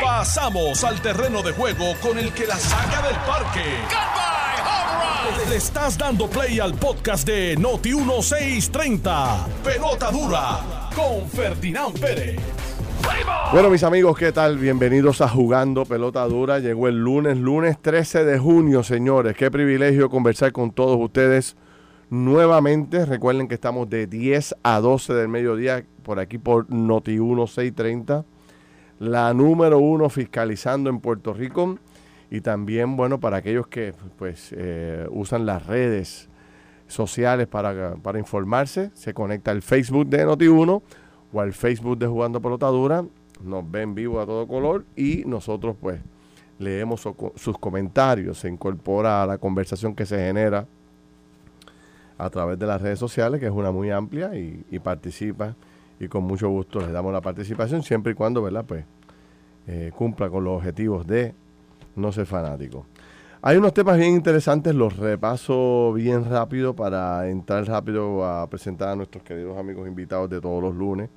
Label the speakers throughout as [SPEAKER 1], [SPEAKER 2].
[SPEAKER 1] Pasamos al terreno de juego con el que la saca del parque. Le estás dando play al podcast de Noti 1630. Pelota dura con Ferdinand Pérez.
[SPEAKER 2] Bueno, mis amigos, ¿qué tal? Bienvenidos a Jugando Pelota Dura. Llegó el lunes, lunes 13 de junio, señores. Qué privilegio conversar con todos ustedes nuevamente. Recuerden que estamos de 10 a 12 del mediodía por aquí por Noti 1630. La número uno fiscalizando en Puerto Rico. Y también, bueno, para aquellos que pues eh, usan las redes sociales para, para informarse, se conecta al Facebook de Noti1 o al Facebook de Jugando Pelotadura. Nos ven vivo a todo color y nosotros pues leemos sus comentarios, se incorpora a la conversación que se genera a través de las redes sociales, que es una muy amplia y, participa y con mucho gusto les damos la participación siempre y cuando, ¿verdad? Pues eh, cumpla con los objetivos de no ser fanático. Hay unos temas bien interesantes, los repaso bien rápido para entrar rápido a presentar a nuestros queridos amigos invitados de todos los lunes.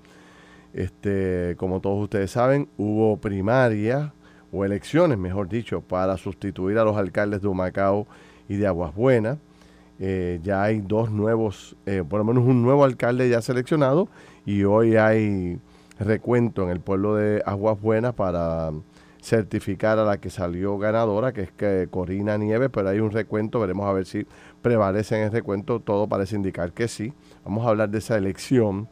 [SPEAKER 2] Este, como todos ustedes saben, hubo primaria o elecciones, mejor dicho, para sustituir a los alcaldes de Humacao y de Aguas Buenas. Eh, ya hay dos nuevos, eh, por lo menos un nuevo alcalde ya seleccionado y hoy hay recuento en el pueblo de Aguas Buenas para certificar a la que salió ganadora, que es que Corina Nieves, pero hay un recuento, veremos a ver si prevalece en el recuento, todo parece indicar que sí. Vamos a hablar de esa elección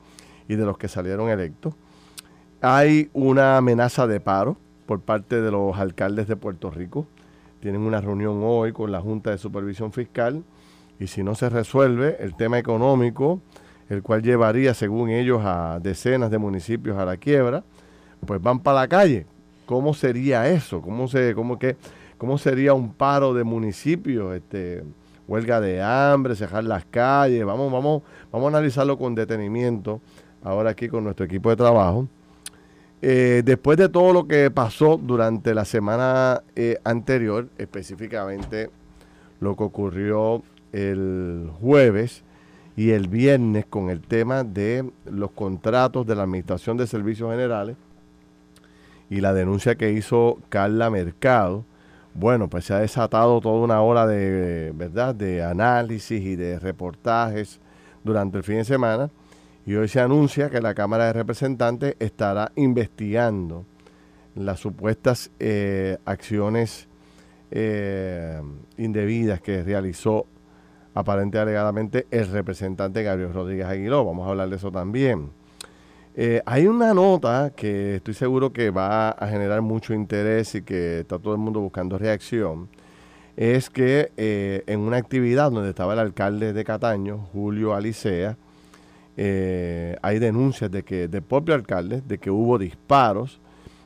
[SPEAKER 2] y de los que salieron electos. Hay una amenaza de paro por parte de los alcaldes de Puerto Rico. Tienen una reunión hoy con la Junta de Supervisión Fiscal y si no se resuelve el tema económico, el cual llevaría, según ellos, a decenas de municipios a la quiebra, pues van para la calle ¿Cómo sería eso? ¿Cómo, se, cómo, que, cómo sería un paro de municipios? Este, huelga de hambre, cerrar las calles. Vamos, vamos, vamos a analizarlo con detenimiento ahora aquí con nuestro equipo de trabajo. Eh, después de todo lo que pasó durante la semana eh, anterior, específicamente lo que ocurrió el jueves y el viernes con el tema de los contratos de la Administración de Servicios Generales, y la denuncia que hizo Carla Mercado, bueno, pues se ha desatado toda una hora de, ¿verdad?, de análisis y de reportajes durante el fin de semana y hoy se anuncia que la Cámara de Representantes estará investigando las supuestas eh, acciones eh, indebidas que realizó aparente alegadamente el representante Gabriel Rodríguez Aguiló. Vamos a hablar de eso también. Eh, hay una nota que estoy seguro que va a generar mucho interés y que está todo el mundo buscando reacción. Es que eh, en una actividad donde estaba el alcalde de Cataño, Julio Alicea, eh, hay denuncias de que del propio alcalde de que hubo disparos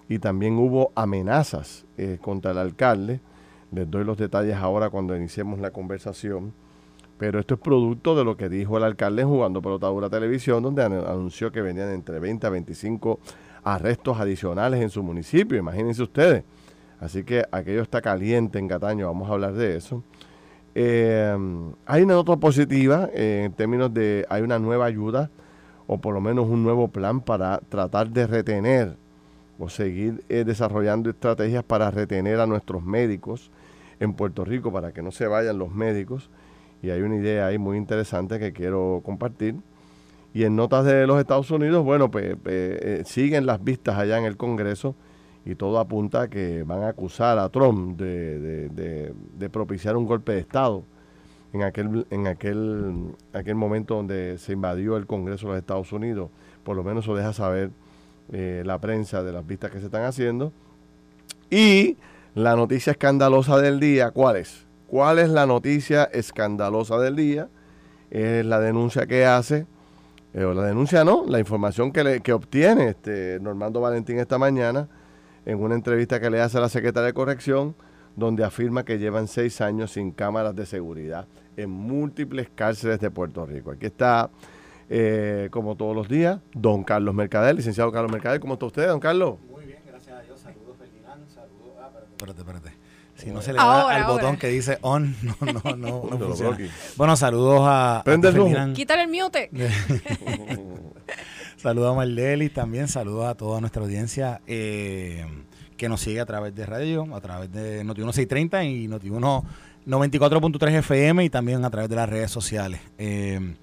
[SPEAKER 2] y también hubo amenazas contra el alcalde. Les doy los detalles ahora cuando iniciemos la conversación. Pero esto es producto de lo que dijo el alcalde jugando pelotadura televisión, donde anunció que venían entre 20 a 25 arrestos adicionales en su municipio. Imagínense ustedes. Así que aquello está caliente en Cataño, vamos a hablar de eso. Eh, hay una nota positiva eh, en términos de, hay una nueva ayuda o por lo menos un nuevo plan para tratar de retener o seguir eh, desarrollando estrategias para retener a nuestros médicos en Puerto Rico, para que no se vayan los médicos y hay una idea ahí muy interesante que quiero compartir. Y en notas de los Estados Unidos, bueno, pues, pues eh, siguen las vistas allá en el Congreso y todo apunta a que van a acusar a Trump de, propiciar un golpe de Estado en aquel, en aquel, aquel momento donde se invadió el Congreso de los Estados Unidos. Por lo menos eso deja saber eh, la prensa de las vistas que se están haciendo. Y la noticia escandalosa del día, ¿cuál es? ¿Cuál es la noticia escandalosa del día? Es la denuncia que hace, eh, o la denuncia no, la información que, le, que obtiene este Normando Valentín esta mañana en una entrevista que le hace a la secretaria de Corrección, donde afirma que llevan seis años sin cámaras de seguridad en múltiples cárceles de Puerto Rico. Aquí está, eh, como todos los días, don Carlos Mercader, licenciado Carlos Mercader. ¿Cómo está usted, don Carlos?
[SPEAKER 3] Muy bien, gracias a Dios. Saludos, Ferdinand. Saludos. Ah, espérate, espérate. Si no se le
[SPEAKER 4] da
[SPEAKER 3] al botón que dice on, no, no, no, no funciona. Bueno, saludos a.
[SPEAKER 4] Prende el Quítale el mute.
[SPEAKER 3] saludos a Mardelis también, saludos a toda nuestra audiencia eh, que nos sigue a través de radio, a través de Noti1 630 y Noti1 94.3 FM y también a través de las redes sociales. Eh,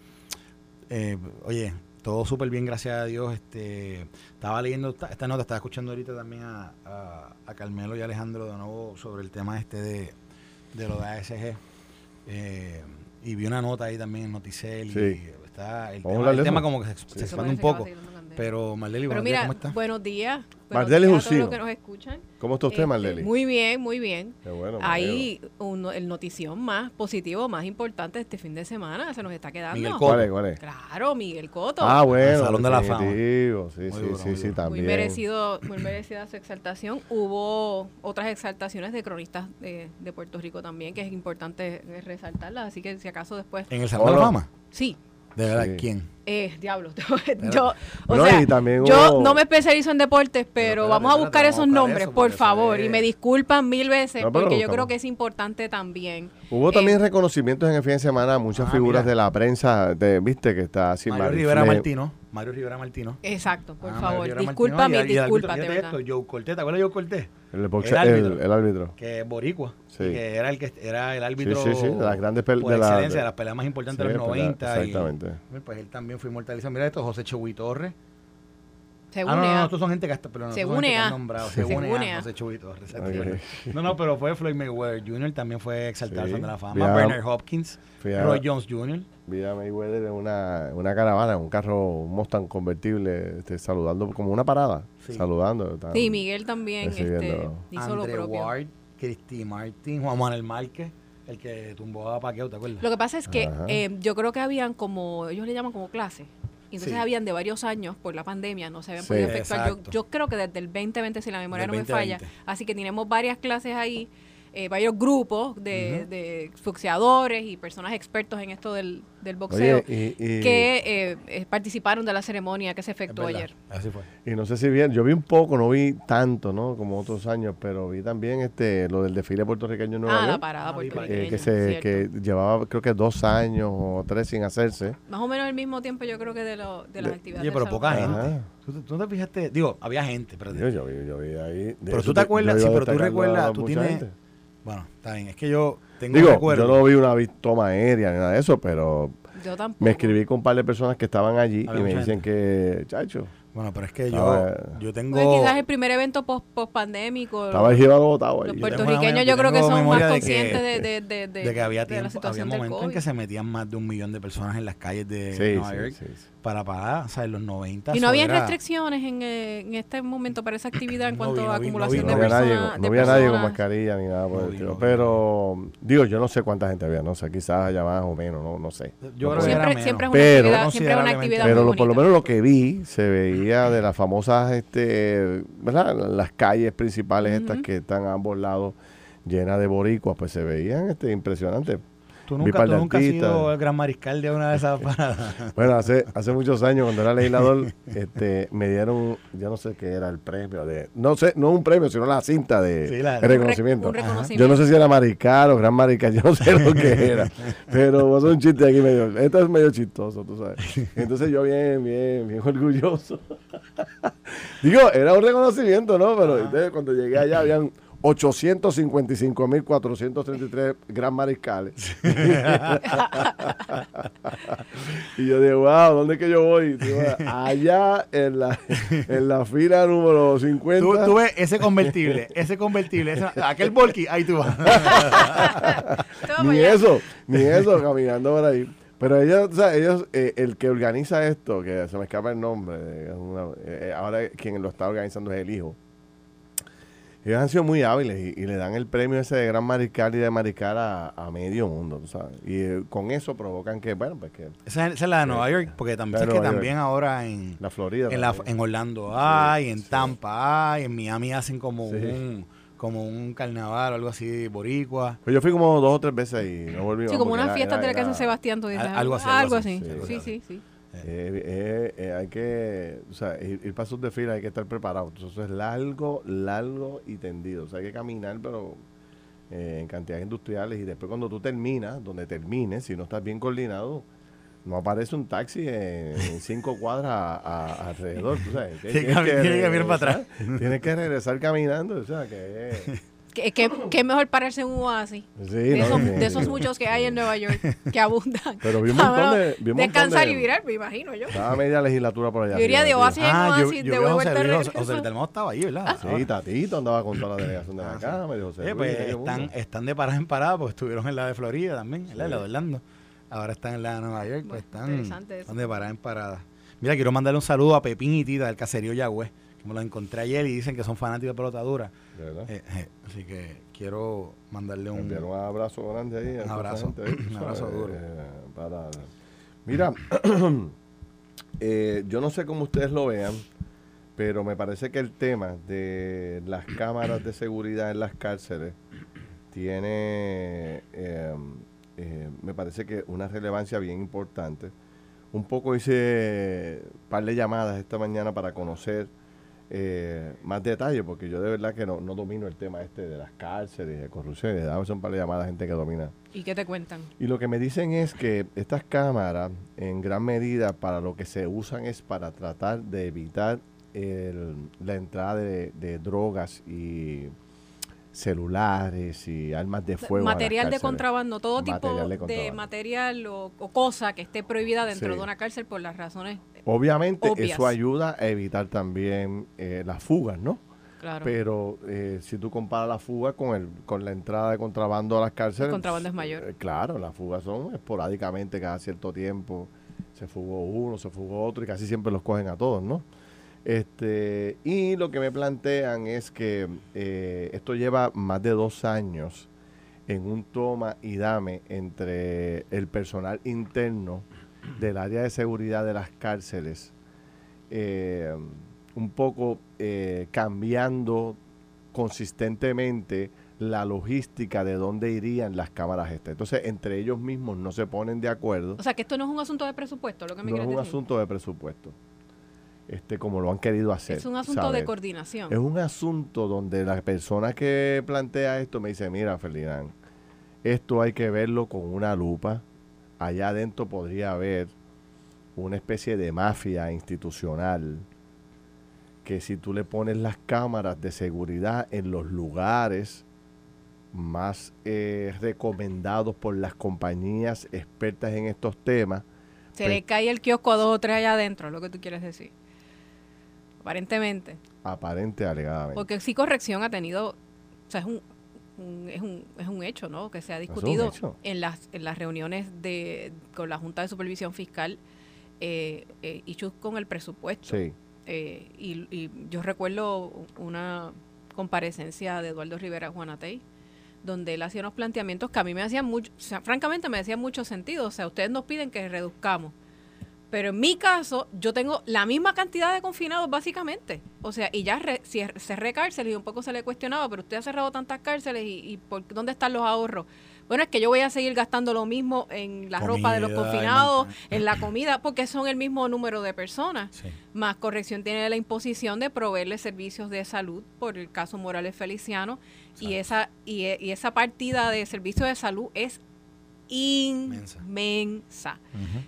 [SPEAKER 3] eh, oye, todo súper bien, gracias a Dios. Este, estaba leyendo esta, nota, estaba escuchando ahorita también a, a, Carmelo y Alejandro de nuevo sobre el tema este de, de lo de ASG. Eh, y vi una nota ahí también en Noticel y está el, tema, como que se, se expande un poco. Pero Marleli,
[SPEAKER 4] Pero
[SPEAKER 3] mira,
[SPEAKER 4] ¿cómo está? Buenos días.
[SPEAKER 2] Marleli
[SPEAKER 4] días a todos los que nos escuchan.
[SPEAKER 2] ¿Cómo está usted, este, Marleli?
[SPEAKER 4] Muy bien, muy bien.
[SPEAKER 2] Qué bueno,
[SPEAKER 4] Ahí el notición más positivo, más importante de este fin de semana se nos está quedando.
[SPEAKER 2] Miguel Coto. ¿Cuál es, cuál es?
[SPEAKER 4] Claro, Miguel Coto.
[SPEAKER 2] Ah, bueno.
[SPEAKER 3] Salón de la Fama.
[SPEAKER 2] Sí, sí, sí, sí, también.
[SPEAKER 4] Muy, merecido, muy merecida su exaltación. Hubo otras exaltaciones de cronistas de, de Puerto Rico también, que es importante resaltarlas. Así que si acaso después...
[SPEAKER 3] ¿En el Salón de la Fama?
[SPEAKER 4] Sí.
[SPEAKER 3] ¿De verdad quién?
[SPEAKER 4] Eh, diablo. yo, o sea, yo no me especializo en deportes, pero vamos a buscar esos nombres, por favor. Y me disculpan mil veces, porque yo creo que es importante también.
[SPEAKER 2] Hubo también eh, reconocimientos en el fin de semana, muchas ah, figuras de la prensa, de, viste, que está así.
[SPEAKER 3] Mario Rivera Martino. Mario Rivera Martino.
[SPEAKER 4] Exacto, por ah, favor. Discúlpame, discúlpate.
[SPEAKER 3] Esto, Joe Cortés, ¿te acuerdas de Joe Cortés?
[SPEAKER 2] El, el, árbitro, el, árbitro.
[SPEAKER 3] Que es boricua. Sí. Que era el que era el árbitro
[SPEAKER 2] sí, sí, sí, de las grandes
[SPEAKER 3] peleas. De, la, de, las peleas más importantes de los 90.
[SPEAKER 2] Exactamente.
[SPEAKER 3] pues él también fue inmortalizado. Mira esto, José Chewy Torres.
[SPEAKER 4] Se ah, no, no,
[SPEAKER 3] no, estos son gente que hasta, pero no,
[SPEAKER 4] se une a.
[SPEAKER 3] Se, une a José Chewy Torres. No, no, pero fue Floyd Mayweather Jr. también fue exaltado sí. de la fama. Bernard Hopkins, Roy Jones Jr.
[SPEAKER 2] Vi a Mayweather en una, una caravana, un carro, un Mustang convertible, este, saludando como una parada, saludando.
[SPEAKER 4] Sí, Miguel también este,
[SPEAKER 3] hizo lo propio. Ward, Cristi Martin, Juan Manuel Márquez el que tumbó a Paqueo, ¿te acuerdas?
[SPEAKER 4] Lo que pasa es que eh, yo creo que habían como, ellos le llaman como clase. Y entonces habían de varios años por la pandemia, no se habían podido efectuar. Yo, yo, creo que desde el 2020, si la memoria no me falla. Así que tenemos varias clases ahí eh, varios grupos de, de, boxeadores y personas expertos en esto del, del boxeo que eh, eh, participaron de la ceremonia que se efectuó ayer.
[SPEAKER 3] Así fue.
[SPEAKER 2] Y no sé si bien, yo vi un poco, no vi tanto, ¿no? Como otros años, pero vi también este lo del desfile puertorriqueño en Nueva
[SPEAKER 4] ah,
[SPEAKER 2] la
[SPEAKER 4] parada puertorriqueña.
[SPEAKER 2] que, se, que llevaba creo que dos años o tres sin hacerse.
[SPEAKER 4] Más o menos el mismo tiempo yo creo que de, lo, de las actividades. Oye,
[SPEAKER 3] pero poca gente. ¿Tú, te fijaste? Digo, había gente, pero...
[SPEAKER 2] Yo, yo, vi, yo vi ahí...
[SPEAKER 3] Pero tú te acuerdas, sí, pero tú recuerdas, tú tienes... Bueno, está bien. Es que yo tengo
[SPEAKER 2] Digo,
[SPEAKER 3] recuerdo.
[SPEAKER 2] yo no vi una toma aérea ni nada de eso, pero yo tampoco. me escribí con un par de personas que estaban allí y me dicen que, chacho,
[SPEAKER 3] bueno, pero es que yo, yo tengo...
[SPEAKER 4] Pues quizás el primer evento post, post pandémico.
[SPEAKER 2] Estaba el botado
[SPEAKER 4] ahí. Los puertorriqueños yo, creo que son más conscientes de, de, de, de,
[SPEAKER 3] que había tiempo, había momentos en que se metían más de un millón de personas en las calles de Nueva York para parar, o sea, en los 90.
[SPEAKER 4] Y no había restricciones en, eh, en, este momento para esa actividad en cuanto a acumulación de personas.
[SPEAKER 2] No había nadie con mascarilla ni nada por el estilo. Pero, digo, yo no sé cuánta gente había, no sé, quizás haya más o menos, no, no sé.
[SPEAKER 4] Yo creo que siempre, siempre es una actividad, siempre una actividad
[SPEAKER 2] Pero por lo menos lo que vi, se veía de la famosa este, ¿verdad? Las calles principales estas que están a ambos lados llenas de boricuas, pues se veían este, impresionantes.
[SPEAKER 3] ¿Tú nunca, tú nunca has sido el gran mariscal de una de esas paradas?
[SPEAKER 2] bueno, hace, hace muchos años, cuando era legislador, este, me dieron, yo no sé qué era el premio, de no sé, no un premio, sino la cinta de, reconocimiento. Yo no sé si era mariscal o gran mariscal, yo no sé lo que era. pero vos un chiste aquí medio, esto es medio chistoso, tú sabes. Entonces yo bien, bien, bien orgulloso. Digo, era un reconocimiento, ¿no? Pero cuando llegué allá habían 855.433 gran mariscales. y yo digo, wow, ¿dónde es que yo voy? allá en la, en la fila número 50.
[SPEAKER 3] Tú, ves ese convertible, ese convertible, aquel volky, ahí tú vas.
[SPEAKER 2] ni eso, ni eso, caminando por ahí. Pero ellos, o sea, ellos eh, el que organiza esto, que se me escapa el nombre, eh, ahora quien lo está organizando es el hijo ellos han sido muy hábiles y, le dan el premio ese de gran mariscal y de mariscal a, medio mundo, tú sabes. Y eh, con eso provocan que, bueno, pues que...
[SPEAKER 3] Esa, es la de Nueva York, porque también es que también ahora en...
[SPEAKER 2] La Florida.
[SPEAKER 3] En, la, en Orlando hay, en Tampa hay, en Miami hacen como un como un carnaval o algo así boricua.
[SPEAKER 2] Pues yo fui como dos o tres veces y no volví.
[SPEAKER 4] Sí, como una fiesta de la casa Sebastián, tú
[SPEAKER 3] dices. Algo así.
[SPEAKER 4] Algo así. Sí, sí, sí.
[SPEAKER 2] Eh, eh, eh, hay que, o sea, ir, para sus desfiles hay que estar preparado. Entonces es largo, largo y tendido. O sea, hay que caminar, pero en cantidades industriales. Y después cuando tú terminas, donde termines, si no estás bien coordinado, no aparece un taxi en, cinco cuadras alrededor.
[SPEAKER 3] tiene que, venir para atrás.
[SPEAKER 2] Tienes que regresar caminando. O sea, que
[SPEAKER 4] que, que, mejor pararse en un oasis. de, esos, muchos que hay en Nueva York, que abundan.
[SPEAKER 2] Pero vi un montón de.
[SPEAKER 4] descansar y virar, me imagino yo.
[SPEAKER 2] Estaba media legislatura por allá.
[SPEAKER 4] Yo iría de oasis en ah, oasis,
[SPEAKER 3] yo, de vuelta José, José Telmo estaba ahí, ¿verdad?
[SPEAKER 2] Sí, Tatito andaba con toda la delegación de la ah, Cámara. José
[SPEAKER 3] pues están, están de parada en parada, porque estuvieron en la de Florida también, en la de Orlando. Ahora están en la de Nueva York, pues están, están de parada en parada. Mira, quiero mandarle un saludo a Pepín y Tita del caserío Yagüez me lo encontré ayer y dicen que son fanáticos de Eh, eh, así que quiero mandarle un,
[SPEAKER 2] un abrazo grande ahí.
[SPEAKER 3] Un abrazo, un abrazo duro.
[SPEAKER 2] Eh, mira, yo no sé cómo ustedes lo vean, pero me parece que el tema de las cámaras de seguridad en las cárceles tiene, me parece que una relevancia bien importante. Un poco hice un par de llamadas esta mañana para conocer eh, más detalle, porque yo de verdad que no, no, domino el tema este de las cárceles, de corrupción, de un par de llamadas a gente que domina.
[SPEAKER 4] ¿Y qué te cuentan?
[SPEAKER 2] Y lo que me dicen es que estas cámaras, en gran medida, para lo que se usan es para tratar de evitar la entrada de drogas y celulares y armas de fuego.
[SPEAKER 4] Material de contrabando, todo tipo de, material o, cosa que esté prohibida dentro de una cárcel por las razones.
[SPEAKER 2] Obviamente eso ayuda a evitar también eh, las fugas, ¿no? Claro. Pero eh, si tú comparas la fuga con el con la entrada de contrabando a las cárceles. El
[SPEAKER 4] contrabando es mayor.
[SPEAKER 2] Eh, claro, las fugas son esporádicamente cada cierto tiempo. Se fugó uno, se fugó otro y casi siempre los cogen a todos, ¿no? Este, y lo que me plantean es que eh, esto lleva más de dos años en un toma y dame entre el personal interno del área de seguridad de las cárceles, eh, un poco eh, cambiando consistentemente la logística de dónde irían las cámaras estas. Entonces, entre ellos mismos no se ponen de acuerdo.
[SPEAKER 4] O sea, que esto no es un asunto de presupuesto, lo que me
[SPEAKER 2] No
[SPEAKER 4] es
[SPEAKER 2] un asunto de presupuesto este, como lo han querido hacer.
[SPEAKER 4] Es un asunto de coordinación.
[SPEAKER 2] Es un asunto donde la persona que plantea esto me dice, mira, Ferdinand, esto hay que verlo con una lupa. Allá adentro podría haber una especie de mafia institucional que si tú le pones las cámaras de seguridad en los lugares más eh, recomendados por las compañías expertas en estos temas.
[SPEAKER 4] Se le pues cae el kiosco a dos o tres allá adentro, lo que tú quieres decir. Aparentemente.
[SPEAKER 2] Aparente, alegadamente.
[SPEAKER 4] Porque sí corrección ha tenido, o sea, es un, es, un, es un hecho, ¿no? Que se ha discutido en las, en las reuniones de con la Junta de Supervisión Fiscal eh, eh, con el presupuesto. Sí. Eh, y, y, yo recuerdo una comparecencia de Eduardo Rivera Juanatey, donde él hacía unos planteamientos que a mí me hacían mucho, o sea, francamente me hacían mucho sentido. O sea, ustedes nos piden que reduzcamos pero en mi caso, yo tengo la misma cantidad de confinados, básicamente. O sea, y ya si cerré cárceles y un poco se le cuestionaba, pero usted ha cerrado tantas cárceles y, por dónde están los ahorros. Bueno, es que yo voy a seguir gastando lo mismo en la ropa de los confinados, en la comida, porque son el mismo número de personas. Más corrección tiene la imposición de proveerle servicios de salud, por el caso Morales Feliciano, y esa, y, y esa partida de servicios de salud es inmensa.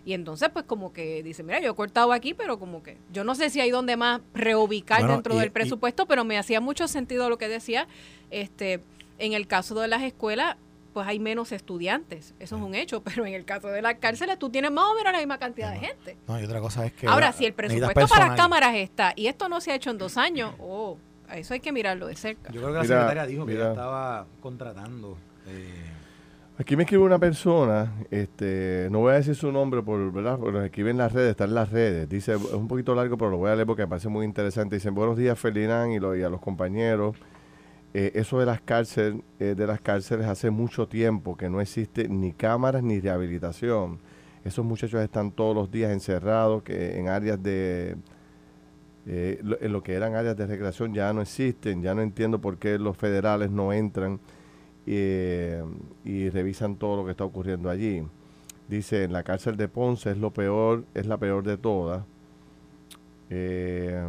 [SPEAKER 4] Y entonces, pues como que dice, mira, yo he cortado aquí, pero como que yo no sé si hay donde más reubicar dentro del presupuesto, pero me hacía mucho sentido lo que decía. Este, en el caso de las escuelas, pues hay menos estudiantes, eso es un hecho, pero en el caso de las cárceles tú tienes más o menos la misma cantidad de gente.
[SPEAKER 3] No, y otra cosa es que...
[SPEAKER 4] Ahora, si el presupuesto para las cámaras está y esto no se ha hecho en dos años, oh, eso hay que mirarlo de cerca.
[SPEAKER 3] Yo creo que la secretaria dijo que ya estaba contratando... Eh,
[SPEAKER 2] Aquí me escribe una persona, este, no voy a decir su nombre por, ¿verdad? Porque escribe en las redes, está en las redes. Dice, es un poquito largo, pero lo voy a leer porque me parece muy interesante. Dice, buenos días Ferdinand y a los compañeros. Eh, eso de las cárceles, eh, de las cárceles hace mucho tiempo que no existe ni cámaras ni rehabilitación. Esos muchachos están todos los días encerrados, que en áreas de, eh, en lo que eran áreas de recreación ya no existen. Ya no entiendo por qué los federales no entran eh, y revisan todo lo que está ocurriendo allí. Dice, en la cárcel de Ponce es lo peor, es la peor de todas. Eh,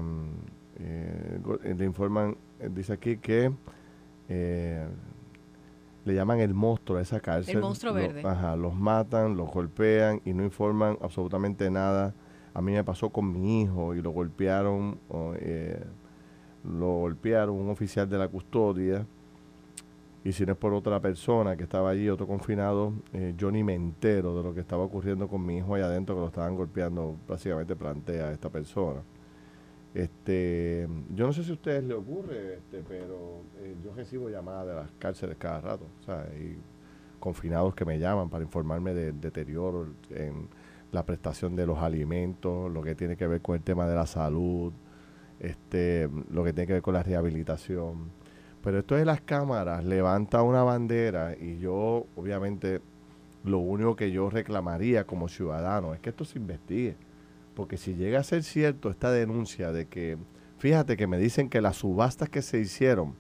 [SPEAKER 2] eh, le informan, dice aquí que le llaman el monstruo a esa cárcel.
[SPEAKER 4] El monstruo verde.
[SPEAKER 2] ajá, los matan, los golpean y no informan absolutamente nada. A mí me pasó con mi hijo y lo golpearon, eh, lo golpearon un oficial de la custodia. Y si no es por otra persona que estaba allí, otro confinado, eh, yo ni me entero de lo que estaba ocurriendo con mi hijo allá adentro, que lo estaban golpeando, básicamente plantea esta persona. Este, yo no sé si a ustedes les ocurre, este, pero eh, yo recibo llamadas de las cárceles cada rato, o sea, hay confinados que me llaman para informarme del deterioro en la prestación de los alimentos, lo que tiene que ver con el tema de la salud, este, lo que tiene que ver con la rehabilitación. Pero esto de las cámaras levanta una bandera y yo, obviamente, lo único que yo reclamaría como ciudadano es que esto se investigue porque si llega a ser cierto esta denuncia de que, fíjate que me dicen que las subastas que se hicieron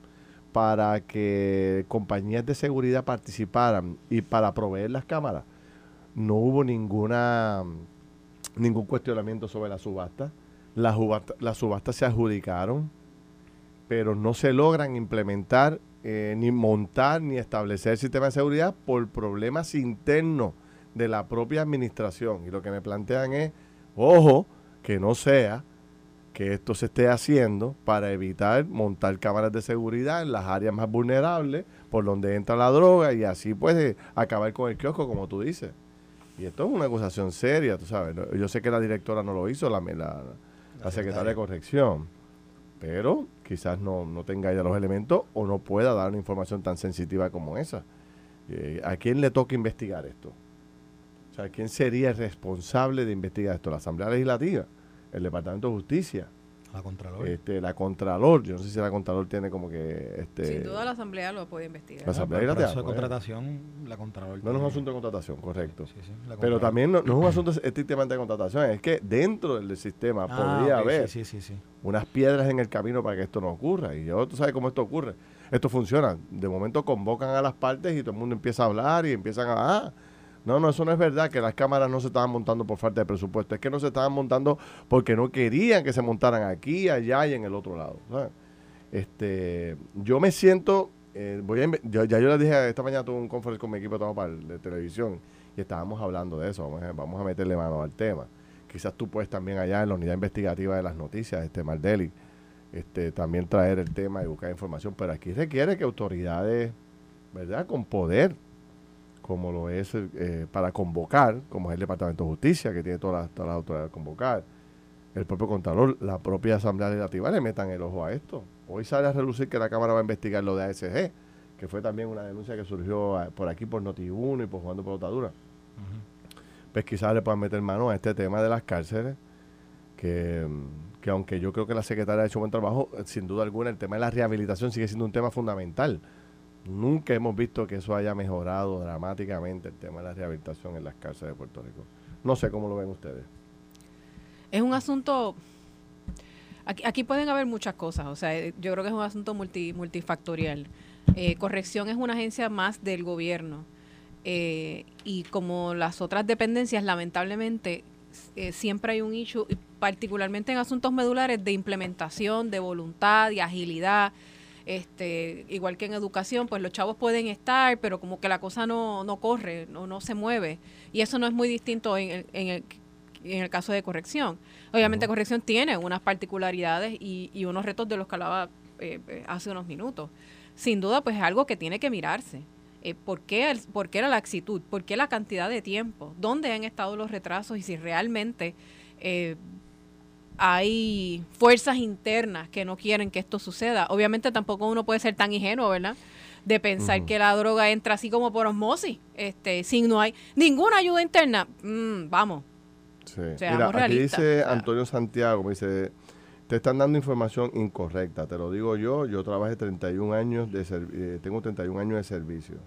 [SPEAKER 2] para que compañías de seguridad participaran y para proveer las cámaras, no hubo ninguna ningún cuestionamiento sobre la subasta. Las subastas subasta se adjudicaron, pero no se logran implementar, eh, ni montar, ni establecer sistemas de seguridad por problemas internos de la propia administración. Y lo que me plantean es Ojo, que no sea que esto se esté haciendo para evitar montar cámaras de seguridad en las áreas más vulnerables por donde entra la droga y así puede acabar con el kiosco, como tú dices. Y esto es una acusación seria, tú sabes. Yo sé que la directora no lo hizo, la, la, la secretaria de corrección, pero quizás no, no tenga ya los elementos o no pueda dar una información tan sensitiva como esa. Eh, ¿A quién le toca investigar esto? sea, ¿quién sería el responsable de investigar esto? La Asamblea Legislativa, el Departamento de Justicia.
[SPEAKER 3] La Contralor.
[SPEAKER 2] Este, la Contralor, yo no sé si la Contralor tiene como que... Este,
[SPEAKER 4] Sin duda la Asamblea lo puede investigar.
[SPEAKER 3] La Asamblea Legislativa. de contratación, la Contralor.
[SPEAKER 2] No, es un asunto de contratación, correcto. Pero también no, es un asunto estrictamente de contratación, es que dentro del sistema ah, podría haber unas piedras en el camino para que esto no ocurra. Y yo, tú sabes cómo esto ocurre. Esto funciona. De momento convocan a las partes y todo el mundo empieza a hablar y empiezan a... Ah, no, no, eso no es verdad, que las cámaras no se estaban montando por falta de presupuesto. Es que no se estaban montando porque no querían que se montaran aquí, allá y en el otro lado. Este, yo me siento, eh, voy a, ya yo les dije, esta mañana tuve un conference con mi equipo de televisión y estábamos hablando de eso, vamos a, vamos a meterle mano al tema. Quizás tú puedes también allá en la unidad investigativa de las noticias, este Mardeli, este, también traer el tema y buscar información, pero aquí requiere que autoridades, ¿verdad?, con poder como lo es eh, para convocar, como es el Departamento de Justicia, que tiene todas las toda la autoridades de convocar, el propio Contralor, la propia Asamblea Legislativa le metan el ojo a esto. Hoy sale a relucir que la Cámara va a investigar lo de ASG, que fue también una denuncia que surgió ah, por aquí por Noti1 y por Jugando Pelotadura. Pues quizás le puedan meter mano a este tema de las cárceles, que, que aunque yo creo que la secretaria ha hecho buen trabajo, sin duda alguna el tema de la rehabilitación sigue siendo un tema fundamental Nunca hemos visto que eso haya mejorado dramáticamente el tema de la rehabilitación en las cárceles de Puerto Rico. No sé cómo lo ven ustedes.
[SPEAKER 4] Es un asunto Aquí, pueden haber muchas cosas, o sea, eh, yo creo que es un asunto multi, multifactorial. Eh, corrección es una agencia más del gobierno eh, y como las otras dependencias, lamentablemente, siempre hay un issue, particularmente en asuntos medulares, de implementación, de voluntad, de agilidad. Este, igual que en educación, pues los chavos pueden estar, pero como que la cosa no, no corre, no, no se mueve. Y eso no es muy distinto en el, en el, en el caso de corrección. Obviamente corrección tiene unas particularidades y, y unos retos de los que hablaba eh, eh, hace unos minutos. Sin duda, pues es algo que tiene que mirarse. Eh, ¿por, qué el, ¿Por qué la laxitud? ¿Por qué la cantidad de tiempo? ¿Dónde han estado los retrasos? Y si realmente eh, hay fuerzas internas que no quieren que esto suceda. Obviamente tampoco uno puede ser tan ingenuo, ¿verdad? De pensar que la droga entra así como por osmosis, este, sin no hay ninguna ayuda interna. Mm, vamos.
[SPEAKER 2] Sí. Mira, aquí dice Antonio Santiago, me dice, te están dando información incorrecta, te lo digo yo, yo trabajé 31 años, de eh, tengo 31 años de servicio.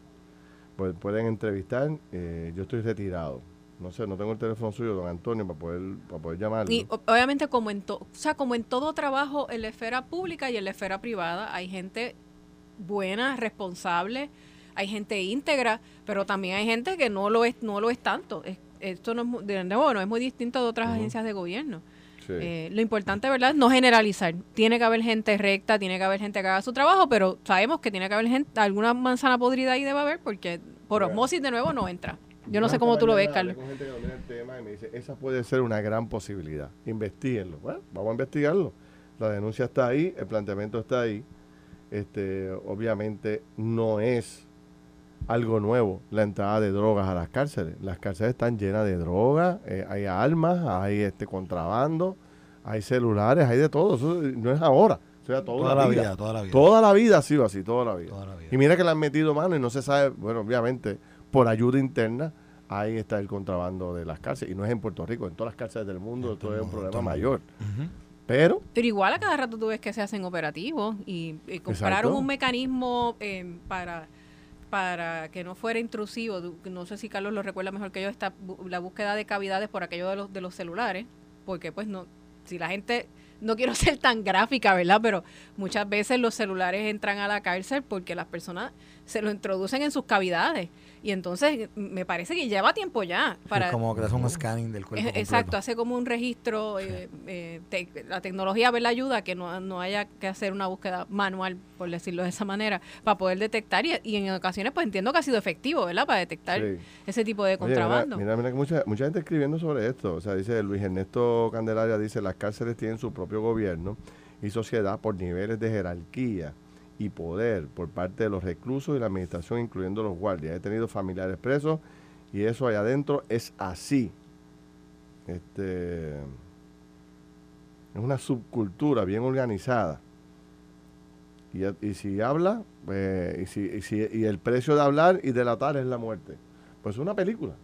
[SPEAKER 2] Pues pueden entrevistar, eh, yo estoy retirado no sé, no tengo el teléfono suyo, don Antonio, para poder, para poder llamarlo.
[SPEAKER 4] Y obviamente como en, o sea, como en todo trabajo en la esfera pública y en la esfera privada, hay gente buena, responsable, hay gente íntegra, pero también hay gente que no lo es, no lo es tanto. esto no es, de nuevo, no es muy distinto de otras agencias de gobierno. Eh, lo importante, ¿verdad? No generalizar. Tiene que haber gente recta, tiene que haber gente que haga su trabajo, pero sabemos que tiene que haber gente, alguna manzana podrida ahí debe haber, porque por osmosis de nuevo no entra. Yo no sé cómo tú lo ves, Carlos.
[SPEAKER 2] esa puede ser una gran posibilidad. Investíguenlo. Bueno, vamos a investigarlo. La denuncia está ahí, el planteamiento está ahí. Este, obviamente no es algo nuevo la entrada de drogas a las cárceles. Las cárceles están llenas de drogas, eh, hay armas, hay este contrabando, hay celulares, hay de todo. Eso no es ahora. toda, la vida, Toda la vida. Toda la vida ha sido así, toda la vida. Y mira que le han metido mano y no se sabe, bueno, obviamente, por ayuda interna, ahí está el contrabando de las cárceles. Y no es en Puerto Rico, en todas las cárceles del mundo esto es un problema mayor. Pero,
[SPEAKER 4] Pero igual a cada rato tú ves que se hacen operativos y, compraron un mecanismo eh, para para que no fuera intrusivo, no sé si Carlos lo recuerda mejor que yo, está la búsqueda de cavidades por aquello de los, de los celulares, porque pues no, si la gente, no quiero ser tan gráfica, ¿verdad? Pero muchas veces los celulares entran a la cárcel porque las personas se lo introducen en sus cavidades. Y entonces me parece que lleva tiempo ya. Para,
[SPEAKER 3] como que hace un scanning del cuerpo.
[SPEAKER 4] Exacto, hace como un registro. Eh, eh, la tecnología la ayuda a que no, no, haya que hacer una búsqueda manual, por decirlo de esa manera, para poder detectar. Y, en ocasiones, pues entiendo que ha sido efectivo, ¿verdad? Para detectar ese tipo de contrabando.
[SPEAKER 2] mira, mira, que mucha, mucha gente escribiendo sobre esto. O sea, dice Luis Ernesto Candelaria, dice: las cárceles tienen su propio gobierno y sociedad por niveles de jerarquía y poder por parte de los reclusos y la administración, incluyendo los guardias. He tenido familiares presos y eso allá adentro es así. Este, es una subcultura bien organizada. Y, si habla, pues, y, si, y, si, y el precio de hablar y delatar es la muerte. Pues es una película.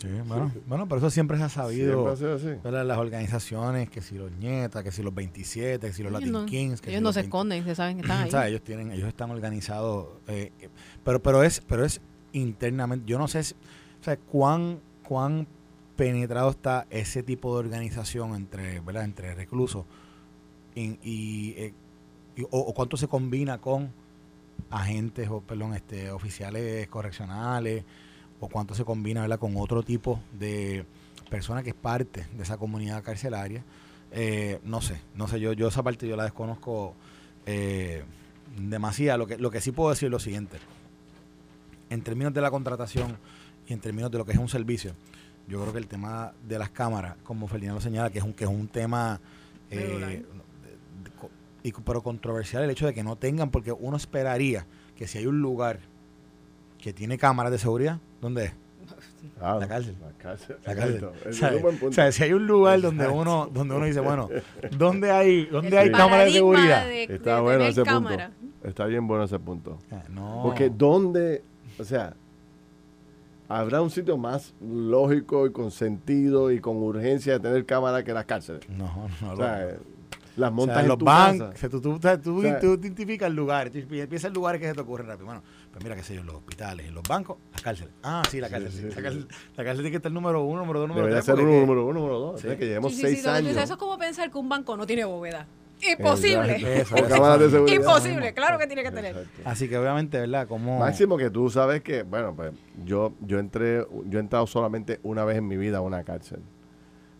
[SPEAKER 3] Sí, bueno, bueno, pero eso siempre se ha sabido. Las organizaciones, que si los Nietas, que si los 27, que si los Latin Kings.
[SPEAKER 4] ellos no se esconden, se saben que están
[SPEAKER 3] ahí. ellos, tienen, ellos están organizados. Eh, pero, pero, es, pero es internamente. Yo no sé o sea, cuán, cuán penetrado está ese tipo de organización entre, ¿verdad? entre reclusos y, eh, o, cuánto se combina con agentes o perdón este oficiales correccionales o cuánto se combina con otro tipo de persona que es parte de esa comunidad carcelaria. Eh, no sé, no sé, yo, yo esa parte yo la desconozco eh, demasiado. Lo que, lo que sí puedo decir es lo siguiente. En términos de la contratación y en términos de lo que es un servicio, yo creo que el tema de las cámaras, como Ferdinand lo señala, que es un, que es un tema eh, y, pero controversial el hecho de que no tengan, porque uno esperaría que si hay un lugar que tiene cámaras de seguridad, ¿dónde es?
[SPEAKER 2] Ah, la cárcel. La cárcel.
[SPEAKER 3] O sea, si hay un lugar donde uno, donde uno dice, bueno, ¿dónde hay, dónde hay cámaras de seguridad?
[SPEAKER 2] Está bueno ese punto. Está bien bueno ese punto. Ah, Porque ¿dónde, o sea, habrá un sitio más lógico y con sentido y con urgencia de tener cámara que las cárceles?
[SPEAKER 3] No, no.
[SPEAKER 2] O sea, las montas
[SPEAKER 3] en los bancos. tú, tú, tú, identificas el lugar, empieza el lugar que se te ocurre rápido. Bueno, pues mira, qué sé yo, los hospitales, en los bancos, las cárceles. Ah, sí, la cárcel. la, cárcel la, cárcel tiene que estar número uno, número dos, número
[SPEAKER 2] Debería
[SPEAKER 3] tres.
[SPEAKER 2] ser uno, número uno, número dos. que llevemos seis años.
[SPEAKER 4] Eso es como pensar que un banco no tiene bóveda. Imposible.
[SPEAKER 2] de
[SPEAKER 4] Imposible, claro que tiene que tener.
[SPEAKER 3] Así que obviamente, ¿verdad? Como
[SPEAKER 2] Máximo que tú sabes que, bueno, pues yo yo entré, yo he entrado solamente una vez en mi vida a una cárcel.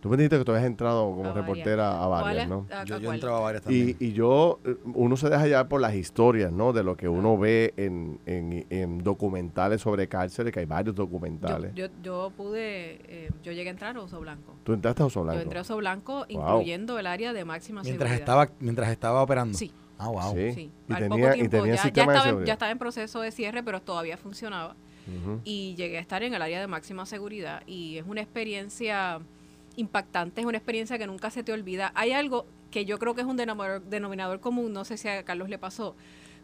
[SPEAKER 2] Tú me dijiste que tú habías entrado como reportera a varias, ¿no?
[SPEAKER 3] yo, he entrado a varias también.
[SPEAKER 2] Y, y, yo, eh, uno se deja llevar por las historias, ¿no? De lo que uno ve en, en, en documentales sobre cárceles, que hay varios documentales.
[SPEAKER 4] Yo, yo, pude, eh, yo llegué a entrar a Oso Blanco.
[SPEAKER 2] ¿Tú entraste a Oso Blanco?
[SPEAKER 4] Yo entré a Oso Blanco, incluyendo el área de máxima
[SPEAKER 3] mientras
[SPEAKER 4] seguridad.
[SPEAKER 3] Estaba, mientras estaba operando.
[SPEAKER 4] Sí.
[SPEAKER 3] Ah, wow.
[SPEAKER 4] Sí. Y, tenía, y tenía ya, ya, estaba en, ya estaba en proceso de cierre, pero todavía funcionaba. Y llegué a estar en el área de máxima seguridad y es una experiencia impactante, es una experiencia que nunca se te olvida. Hay algo que yo creo que es un denominador, común, no sé si a Carlos le pasó.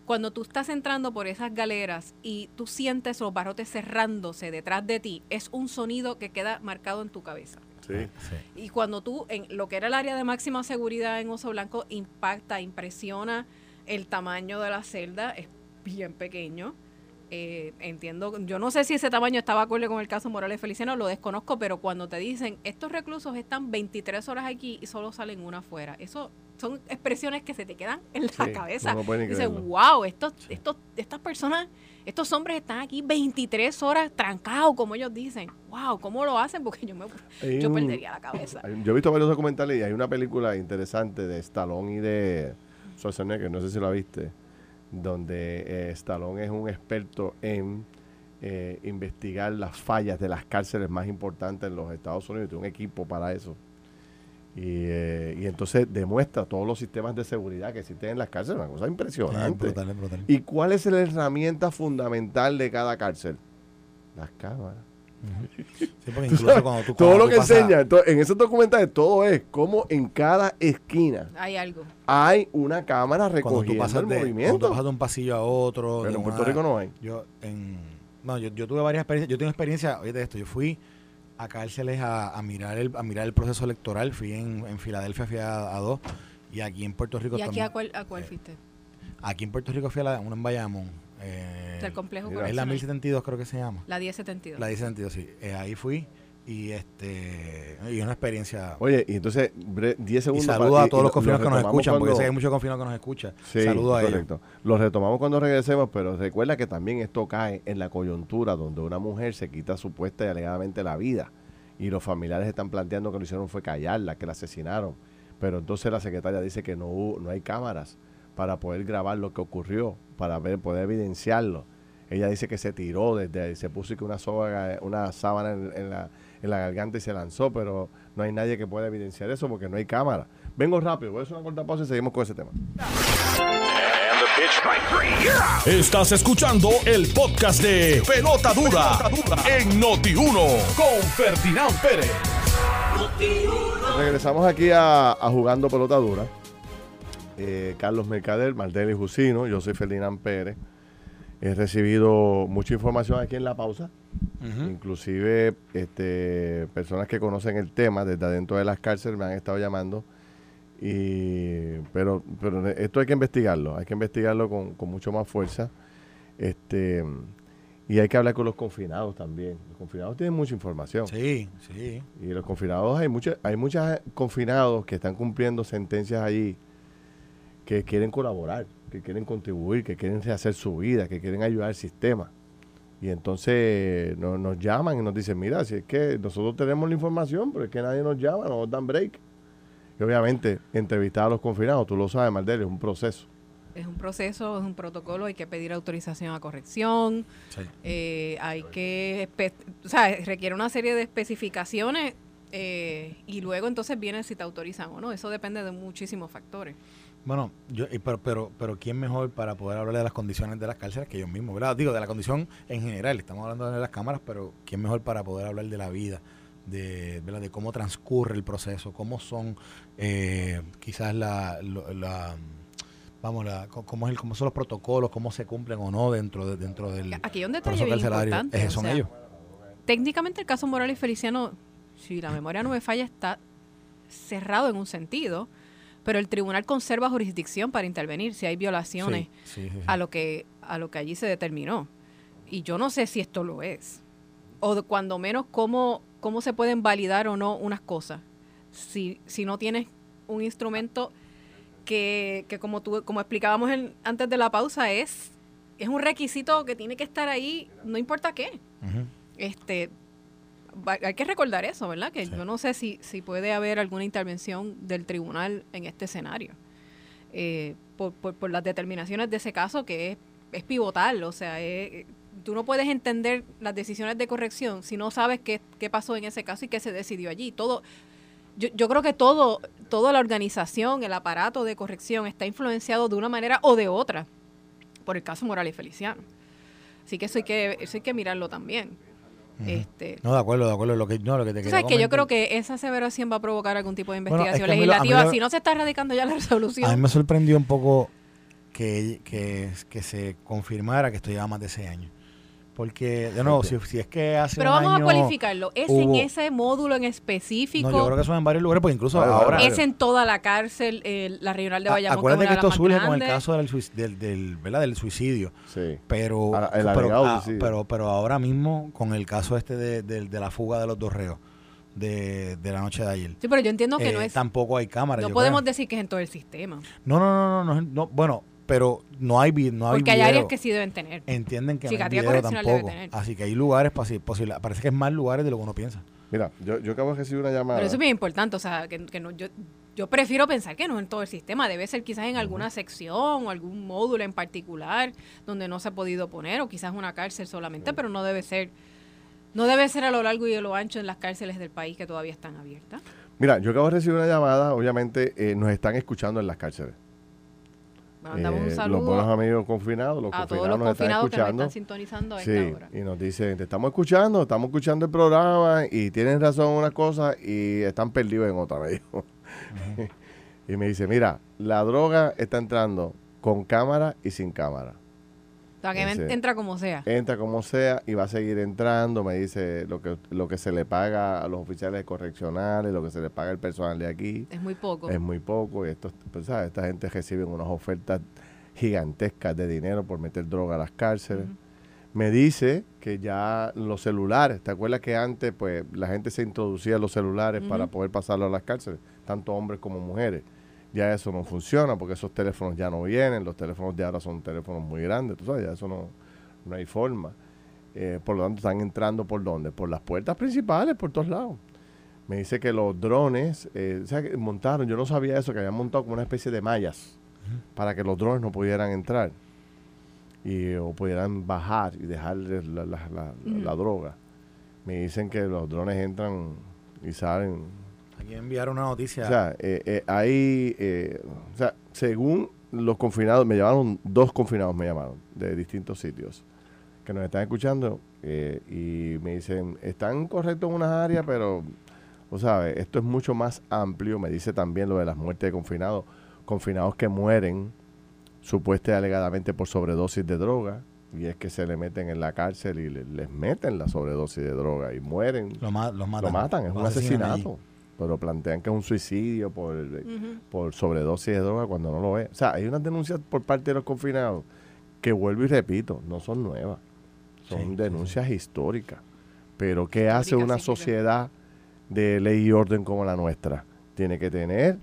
[SPEAKER 4] Cuando tú estás entrando por esas galeras y tú sientes los barrotes cerrándose detrás de ti, es un sonido que queda marcado en tu cabeza.
[SPEAKER 2] Sí.
[SPEAKER 4] Y cuando tú, en lo que era el área de máxima seguridad en Oso Blanco, impacta, impresiona el tamaño de la celda, es bien pequeño eh, entiendo, yo no sé si ese tamaño estaba acorde con el caso Morales Feliciano, lo desconozco, pero cuando te dicen estos reclusos están 23 horas aquí y solo salen una afuera, eso son expresiones que se te quedan en la cabeza. Dices, wow, estos, estos, estas personas, estos hombres están aquí 23 horas trancados, como ellos dicen. Wow, ¿cómo lo hacen? Porque yo, me, yo perdería la cabeza.
[SPEAKER 2] Yo he visto varios documentales y hay una película interesante de Stallone y de Schwarzenegger, no sé si lo viste, donde eh, Stallone es un experto en eh, investigar las fallas de las cárceles más importantes en los Estados Unidos. Tiene un equipo para eso. Y, eh, y, entonces demuestra todos los sistemas de seguridad que existen en las cárceles, una cosa impresionante. ¿Y cuál es la herramienta fundamental de cada cárcel? Las cámaras. todo lo que enseña en esos documentales todo es como en cada esquina
[SPEAKER 4] hay algo.
[SPEAKER 2] hay una cámara recogiendo el movimiento
[SPEAKER 3] cuando pasas de un pasillo a otro
[SPEAKER 2] pero en Puerto Rico no hay.
[SPEAKER 3] yo en no yo, yo tuve varias experiencias yo tengo experiencia oye de esto yo fui a cárceles a, a, mirar el a mirar el proceso electoral fui en, en Filadelfia fui a, dos y aquí en Puerto Rico
[SPEAKER 4] y aquí a cuál a cuál eh, fuiste
[SPEAKER 3] aquí en Puerto Rico fui a la, una en Bayamón eh,
[SPEAKER 4] el complejo
[SPEAKER 3] Es la 1072 creo que se llama.
[SPEAKER 4] La 1072.
[SPEAKER 3] La 1072, sí. Eh, ahí fui y este y una experiencia.
[SPEAKER 2] Oye, y entonces 10 segundos.
[SPEAKER 3] Y saludo a todos los confinados que nos escuchan, porque sé que hay muchos confinados que nos escuchan.
[SPEAKER 2] Sí, saludo a correcto. Los retomamos cuando regresemos, pero recuerda que también esto cae en la coyuntura donde una mujer se quita supuesta y alegadamente la vida y los familiares están planteando que lo hicieron fue callarla, que la asesinaron. Pero entonces la secretaria dice que no, no hay cámaras para poder grabar lo que ocurrió, para ver, poder evidenciarlo. Ella dice que se tiró desde ahí, se puso que una, soga, una sábana en, la, en la garganta y se lanzó, pero no hay nadie que pueda evidenciar eso porque no hay cámara. Vengo rápido, voy a hacer una corta pausa y seguimos con ese tema.
[SPEAKER 1] Estás escuchando el podcast de Pelota Dura, en Noti1 con Ferdinand Pérez.
[SPEAKER 2] Regresamos aquí a, a Jugando Pelota Dura. Eh, Carlos Mercader, Maldeli Jusino, yo soy Ferdinand Pérez. He recibido mucha información aquí en la pausa, inclusive este, personas que conocen el tema desde adentro de las cárceles me han estado llamando. Y, pero, pero esto hay que investigarlo, hay que investigarlo con, mucho más fuerza. Este, y hay que hablar con los confinados también. Los confinados tienen mucha información.
[SPEAKER 3] Sí, sí.
[SPEAKER 2] Y los confinados, hay, muchos hay muchos confinados que están cumpliendo sentencias allí que quieren colaborar, que quieren contribuir, que quieren rehacer su vida, que quieren ayudar al sistema. Y entonces nos, llaman y nos dicen, mira, si es que nosotros tenemos la información, pero es que nadie nos llama, no nos dan break. Y obviamente, entrevistar a los confinados, tú lo sabes, Maldel, es un proceso.
[SPEAKER 4] Es un proceso, es un protocolo, hay que pedir autorización a corrección, eh, hay que, o sea, requiere una serie de especificaciones eh, y luego entonces viene si te autorizan o no. Eso depende de muchísimos factores.
[SPEAKER 3] Bueno, yo, pero, pero, pero ¿quién mejor para poder hablar de las condiciones de las cárceles que ellos mismos? ¿verdad? Digo, de la condición en general, estamos hablando de las cámaras, pero ¿quién mejor para poder hablar de la vida? De, ¿verdad? de cómo transcurre el proceso, cómo son eh, quizás la, la vamos, la, cómo, es el, cómo son los protocolos, cómo se cumplen o no dentro de, dentro del
[SPEAKER 4] Aquí hay un detalle bien importante.
[SPEAKER 3] son ellos.
[SPEAKER 4] Técnicamente el caso Morales Feliciano, si la memoria no me falla, está cerrado en un sentido, pero el tribunal conserva jurisdicción para intervenir si hay violaciones a lo que a lo que allí se determinó. Y yo no sé si esto lo es. O cuando menos cómo, cómo se pueden validar o no unas cosas. Si, si no tienes un instrumento que, que como tú, como explicábamos antes de la pausa, es, es un requisito que tiene que estar ahí, no importa qué. Este, hay que recordar eso, ¿verdad? Que yo no sé si, si puede haber alguna intervención del tribunal en este escenario. Eh, por, por, las determinaciones de ese caso que es, es pivotal, o sea, tú no puedes entender las decisiones de corrección si no sabes qué, qué pasó en ese caso y qué se decidió allí. Todo, yo, yo creo que todo, toda la organización, el aparato de corrección está influenciado de una manera o de otra por el caso Morales Feliciano. Así que eso hay que, eso hay que mirarlo también este,
[SPEAKER 3] no, de acuerdo, de acuerdo. Lo que, no, lo que te
[SPEAKER 4] sabes que yo creo que esa aseveración va a provocar algún tipo de investigación legislativa si no se está radicando ya la resolución.
[SPEAKER 3] A mí me sorprendió un poco que, que, que se confirmara que esto lleva más de seis años. Porque, de nuevo, si, si, es que hace
[SPEAKER 4] Pero vamos a cualificarlo. ¿Es en ese módulo en específico?
[SPEAKER 3] No, yo creo que son en varios lugares, porque incluso ahora...
[SPEAKER 4] ¿Es en toda la cárcel, la regional de Bayamón?
[SPEAKER 3] Acuérdate que, esto surge con el caso del, del, del, ¿verdad? del suicidio.
[SPEAKER 2] Sí.
[SPEAKER 3] Pero,
[SPEAKER 2] el
[SPEAKER 3] pero, ah, pero, pero, ahora mismo, con el caso este de, de, la fuga de los dos reos, de, la noche de ayer.
[SPEAKER 4] Sí, pero yo entiendo que no eh, es.
[SPEAKER 3] Tampoco hay cámaras.
[SPEAKER 4] No podemos decir que es en todo el sistema.
[SPEAKER 3] No, no, no, no, no, bueno, pero no hay, no hay
[SPEAKER 4] Porque hay áreas que sí deben tener.
[SPEAKER 3] Entienden que no hay video tampoco. Así que hay lugares posible. Parece que es más lugares de lo que uno piensa.
[SPEAKER 2] Mira, yo, yo acabo de recibir una llamada.
[SPEAKER 4] Pero eso es bien importante, o sea, que, que no, yo, yo prefiero pensar que no en todo el sistema, debe ser quizás en alguna sección o algún módulo en particular donde no se ha podido poner, o quizás una cárcel solamente, pero no debe ser no debe ser a lo largo y a lo ancho en las cárceles del país que todavía están abiertas.
[SPEAKER 2] Mira, yo acabo de recibir una llamada, obviamente eh, nos están escuchando en las cárceles.
[SPEAKER 4] Mandamos un saludo
[SPEAKER 2] eh, los buenos amigos confinados, los
[SPEAKER 4] a
[SPEAKER 2] confinados
[SPEAKER 4] todos los confinados
[SPEAKER 2] que nos
[SPEAKER 4] están sintonizando a
[SPEAKER 2] sí,
[SPEAKER 4] esta hora.
[SPEAKER 2] y nos dicen, te estamos escuchando, estamos escuchando el programa y tienen razón en una cosa y están perdidos en otra, me dijo. y me dice, mira, la droga está entrando con cámara y sin cámara
[SPEAKER 4] que entra como sea.
[SPEAKER 2] Entra como sea y va a seguir entrando. Me dice lo que, lo que se le paga a los oficiales correccionales, lo que se le paga al personal de aquí.
[SPEAKER 4] Es muy poco.
[SPEAKER 2] Es muy poco. Y esto, pues, esta gente recibe unas ofertas gigantescas de dinero por meter droga a las cárceles. Me dice que ya los celulares, ¿te acuerdas que antes pues la gente se introducía los celulares para poder pasarlo a las cárceles, tanto hombres como mujeres? Ya eso no funciona porque esos teléfonos ya no vienen, los teléfonos de ahora son teléfonos muy grandes, tú sabes, ya eso no, no hay forma. Eh, por lo tanto, están entrando por dónde? Por las puertas principales, por todos lados. Me dice que los drones, eh, o sea, que montaron, yo no sabía eso, que habían montado como una especie de mallas para que los drones no pudieran entrar y o pudieran bajar y dejarles la, la droga. Me dicen que los drones entran y salen
[SPEAKER 3] Aquí enviaron una noticia.
[SPEAKER 2] O sea, eh, eh, ahí, eh, o sea, según los confinados, me llamaron, dos confinados me llamaron, de distintos sitios, que nos están escuchando y me dicen, están correctos en unas áreas, pero, o sabes, esto es mucho más amplio. Me dice también lo de las muertes de confinados, confinados que mueren supuestamente alegadamente por sobredosis de droga, y es que se le meten en la cárcel y les meten la sobredosis de droga y mueren.
[SPEAKER 3] Lo, matan.
[SPEAKER 2] Lo matan, es un asesinato pero plantean que es un suicidio por, por sobredosis de droga cuando no lo es. O sea, hay unas denuncias por parte de los confinados que vuelvo y repito, no son nuevas, son denuncias históricas. Pero ¿qué hace una sociedad de ley y orden como la nuestra? Tiene que tener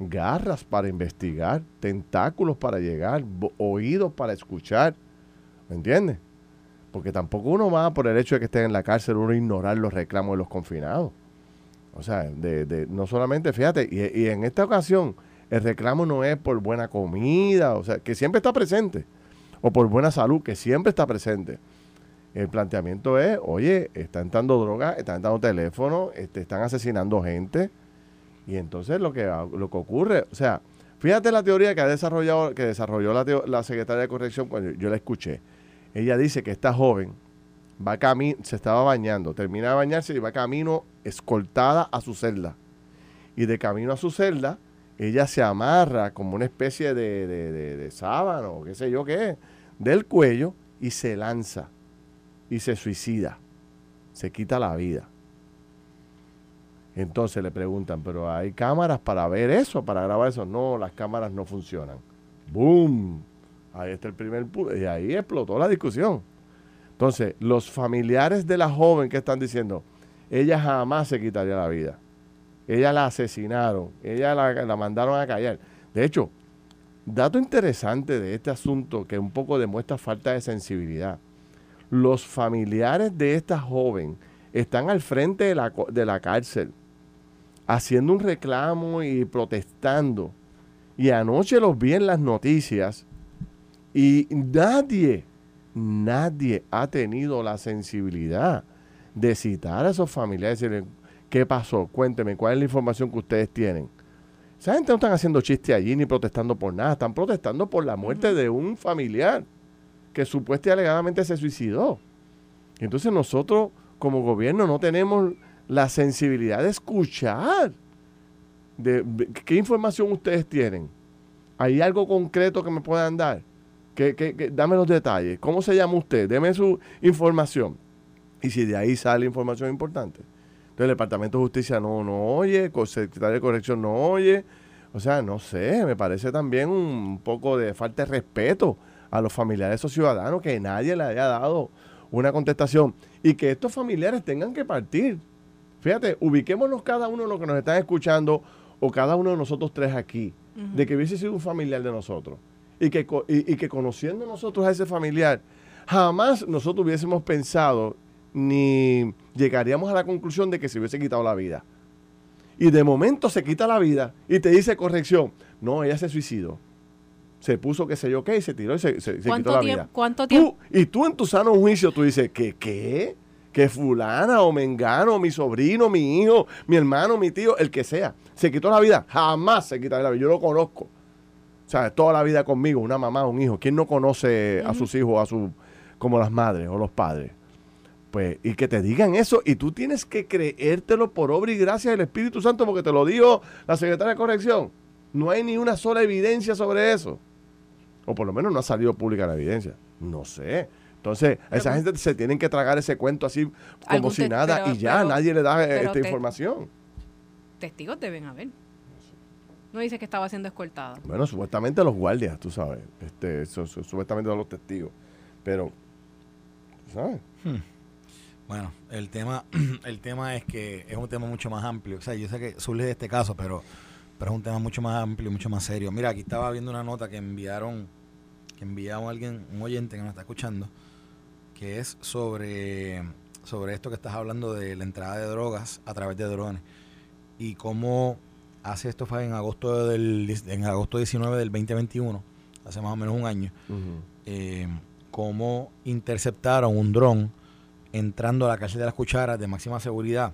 [SPEAKER 2] garras para investigar, tentáculos para llegar, oídos para escuchar. ¿Me entiendes? Porque tampoco uno va por el hecho de que estén en la cárcel, uno ignorar los reclamos de los confinados. O sea, de, de, no solamente, fíjate, y, y, en esta ocasión el reclamo no es por buena comida, o sea, que siempre está presente, o por buena salud, que siempre está presente. El planteamiento es, oye, está entrando droga, están entrando teléfono, este, están asesinando gente, y entonces lo que, lo que ocurre, o sea, fíjate la teoría que ha desarrollado, que desarrolló la, la secretaria de corrección cuando yo la escuché. Ella dice que esta joven, va camino, se estaba bañando, termina de bañarse y va camino escoltada a su celda. Y de camino a su celda, ella se amarra como una especie de, de, de, sábano, o qué sé yo qué, del cuello y se lanza y se suicida, se quita la vida. Entonces le preguntan, pero ¿hay cámaras para ver eso, para grabar eso? No, las cámaras no funcionan. ¡Boom! Ahí está el primer y ahí explotó la discusión. Entonces, los familiares de la joven que están diciendo, ella jamás se quitaría la vida. Ella la asesinaron, ella la, mandaron a callar. De hecho, dato interesante de este asunto que un poco demuestra falta de sensibilidad. Los familiares de esta joven están al frente de la, de la cárcel haciendo un reclamo y protestando. Y anoche los vi en las noticias y nadie nadie ha tenido la sensibilidad de citar a esos familiares y decirle, ¿qué pasó? Cuénteme, ¿cuál es la información que ustedes tienen? Esa gente no están haciendo chiste allí ni protestando por nada, están protestando por la muerte de un familiar que supuestamente alegadamente se suicidó. Entonces nosotros como gobierno no tenemos la sensibilidad de escuchar de, qué información ustedes tienen. ¿Hay algo concreto que me puedan dar? Que, dame los detalles. ¿Cómo se llama usted? Deme su información. Y si de ahí sale información importante. Entonces el Departamento de Justicia no, no oye, el Secretario de Corrección no oye. O sea, no sé, me parece también un poco de falta de respeto a los familiares de esos ciudadanos que nadie le haya dado una contestación y que estos familiares tengan que partir. Fíjate, ubiquémonos cada uno de los que nos están escuchando o cada uno de nosotros tres aquí, de que hubiese sido un familiar de nosotros y que, y, que conociendo nosotros a ese familiar, jamás nosotros hubiésemos pensado ni llegaríamos a la conclusión de que se hubiese quitado la vida. Y de momento se quita la vida y te dice corrección, no, ella se suicidó. Se puso, qué sé yo, qué, y se tiró y se, quitó la vida.
[SPEAKER 4] ¿Cuánto tiempo?
[SPEAKER 2] y tú en tu sano juicio, tú dices, ¿qué, qué? Que fulana o mengano, mi sobrino, mi hijo, mi hermano, mi tío, el que sea, se quitó la vida. Jamás se quita la vida. Yo lo conozco. O sea, toda la vida conmigo, una mamá, un hijo. ¿Quién no conoce a sus hijos, a su, como las madres o los padres? Pues, y que te digan eso, y tú tienes que creértelo por obra y gracia del Espíritu Santo, porque te lo dijo la secretaria de corrección. No hay ni una sola evidencia sobre eso. O por lo menos no ha salido pública la evidencia. No sé. Entonces, esa gente se tienen que tragar ese cuento así como si nada y ya, nadie le da esta información.
[SPEAKER 4] Testigos deben haber. No dice que estaba siendo escoltada.
[SPEAKER 2] Bueno, supuestamente los guardias, tú sabes. Este, supuestamente los testigos. Pero, ¿sabes? Hmm.
[SPEAKER 3] Bueno, el tema, el tema es que es un tema mucho más amplio. O sea, yo sé que surge de este caso, pero, pero es un tema mucho más amplio, mucho más serio. Mira, aquí estaba viendo una nota que enviaron, que enviaron a alguien, un oyente que nos está escuchando, que es sobre, sobre esto que estás hablando de la entrada de drogas a través de drones y cómo hace esto fue en agosto del en agosto 19 del 2021 hace más o menos un año eh, cómo interceptaron un dron entrando a la cárcel de las cucharas de máxima seguridad